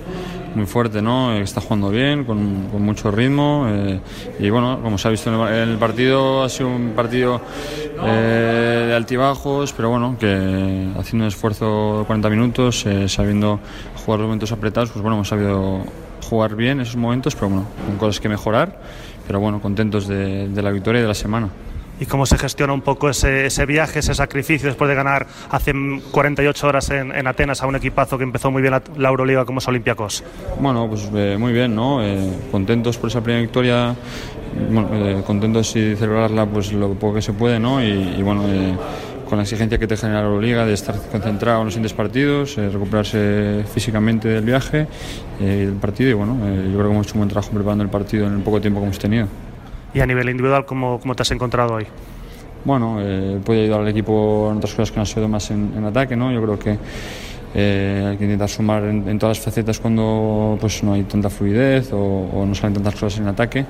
muy fuerte, ¿no? está jugando bien, con, mucho ritmo y bueno, como se ha visto en el, partido, ha sido un partido de altibajos, pero bueno, que haciendo un esfuerzo de 40 minutos, sabiendo jugar los momentos apretados, pues bueno, hemos sabido jugar bien esos momentos, pero bueno, con cosas que mejorar, pero bueno, contentos de, la victoria y de la semana. ¿Y cómo se gestiona un poco ese, ese, viaje, ese sacrificio después de ganar hace 48 horas en, Atenas a un equipazo que empezó muy bien la, Euroliga como es Olympiacos? Bueno, pues eh, muy bien, ¿no? Eh, contentos por esa primera victoria, bueno, eh, contentos y celebrarla pues lo poco que se puede, ¿no? Y, y bueno, con la exigencia que te genera la Euroliga de estar concentrado en los siguientes partidos, eh, recuperarse físicamente del viaje eh, y del partido. Y bueno, eh, yo creo que hemos hecho un buen trabajo preparando el partido en el poco tiempo que hemos tenido. ¿Y a nivel individual, cómo, cómo te has encontrado hoy? Bueno, puede ayudar al equipo en otras cosas que no han sido más en, en ataque, ¿no? Yo creo que eh, hay que intentar sumar en, todas las facetas cuando pues, no hay tanta fluidez o, no salen tantas cosas en ataque.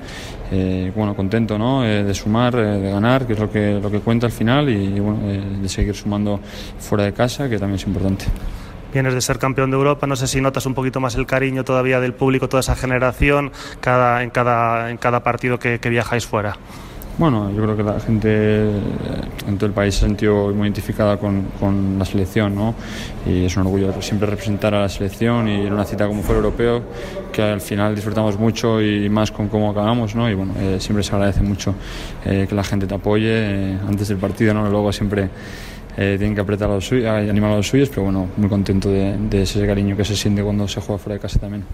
Eh, bueno, contento ¿no? Eh, de sumar, de ganar, que es lo que, lo que cuenta al final, y, bueno, de seguir sumando fuera de casa, que también es importante vienes de ser campeón de Europa, no sé si notas un poquito más el cariño todavía del público, toda esa generación, cada, en, cada, en cada partido que viajáis fuera. Bueno, yo creo que la gente eh, en todo el país se sentido muy identificada con, con, la selección, ¿no? Y es un orgullo siempre representar a la selección y en una cita como fue europeo, que al final disfrutamos mucho y más con cómo acabamos, ¿no? Y bueno, eh, siempre se agradece mucho eh, que la gente te apoye antes del partido, ¿no? Luego siempre tienen que apretar a los suyos, animar a los suyos, pero bueno, muy contento de, de ese cariño que se siente cuando se juega fuera de casa también.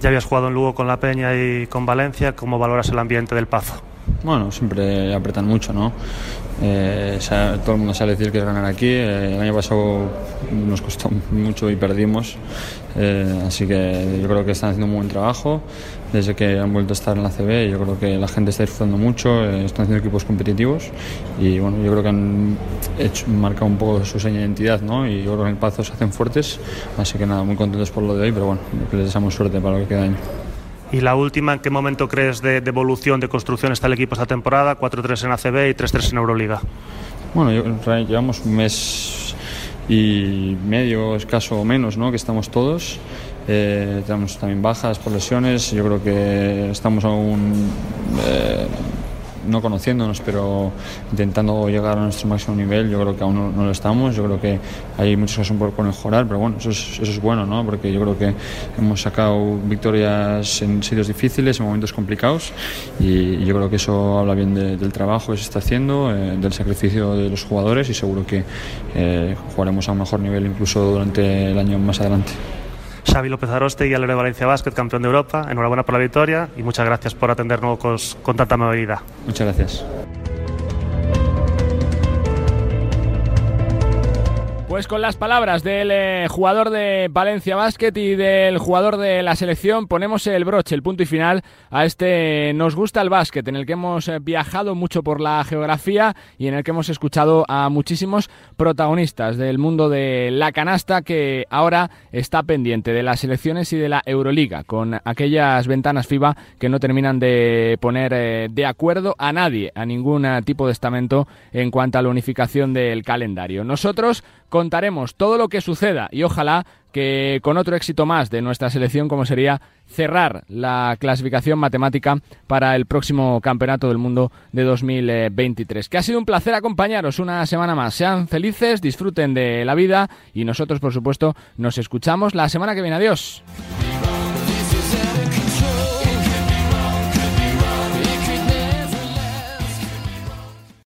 Ya habías jugado en Lugo con La Peña y con Valencia, ¿cómo valoras el ambiente del Pazo? Bueno, siempre apretan mucho, ¿no? Eh, todo el mundo sabe decir que es ganar aquí. Eh, el año pasado nos costó mucho y perdimos. Eh, así que yo creo que están haciendo un buen trabajo desde que han vuelto a estar en la CB. Yo creo que la gente está disfrutando mucho, están haciendo equipos competitivos y bueno, yo creo que han hecho, marcado un poco su seña de identidad, ¿no? Y yo creo que en el Pazo se hacen fuertes. Así que nada, muy contentos por lo de hoy, pero bueno, les deseamos suerte para lo que queda año. Y la última, ¿en qué momento crees de, evolución, de construcción está el equipo esta temporada? 4-3 en ACB y 3-3 en Euroliga. Bueno, llevamos un mes y medio, escaso o menos, ¿no? que estamos todos. Eh, tenemos también bajas por lesiones. Yo creo que estamos aún eh, no conociéndonos, pero intentando llegar a nuestro máximo nivel. Yo creo que aún no, lo estamos. Yo creo que hay muchas cosas por, mejorar, pero bueno, eso es, bueno, ¿no? Porque yo creo que hemos sacado victorias en sitios difíciles, en momentos complicados, y, yo creo que eso habla bien del trabajo que se está haciendo, eh, del sacrificio de los jugadores, y seguro que eh, jugaremos a un mejor nivel incluso durante el año más adelante. Xavi López Aroste y Alero Valencia Basket, campeón de Europa. Enhorabuena por la victoria y muchas gracias por atendernos con, con tanta amabilidad. Muchas gracias. Pues con las palabras del eh, jugador de Valencia Basket y del jugador de la selección ponemos el broche, el punto y final a este Nos gusta el básquet, en el que hemos eh, viajado mucho por la geografía y en el que hemos escuchado a muchísimos protagonistas del mundo de la canasta que ahora está pendiente de las elecciones y de la Euroliga, con aquellas ventanas FIBA que no terminan de poner eh, de acuerdo a nadie, a ningún tipo de estamento en cuanto a la unificación del calendario. Nosotros contaremos todo lo que suceda y ojalá que con otro éxito más de nuestra selección como sería cerrar la clasificación matemática para el próximo Campeonato del Mundo de 2023. Que ha sido un placer acompañaros una semana más. Sean felices, disfruten de la vida y nosotros por supuesto nos escuchamos la semana que viene. Adiós.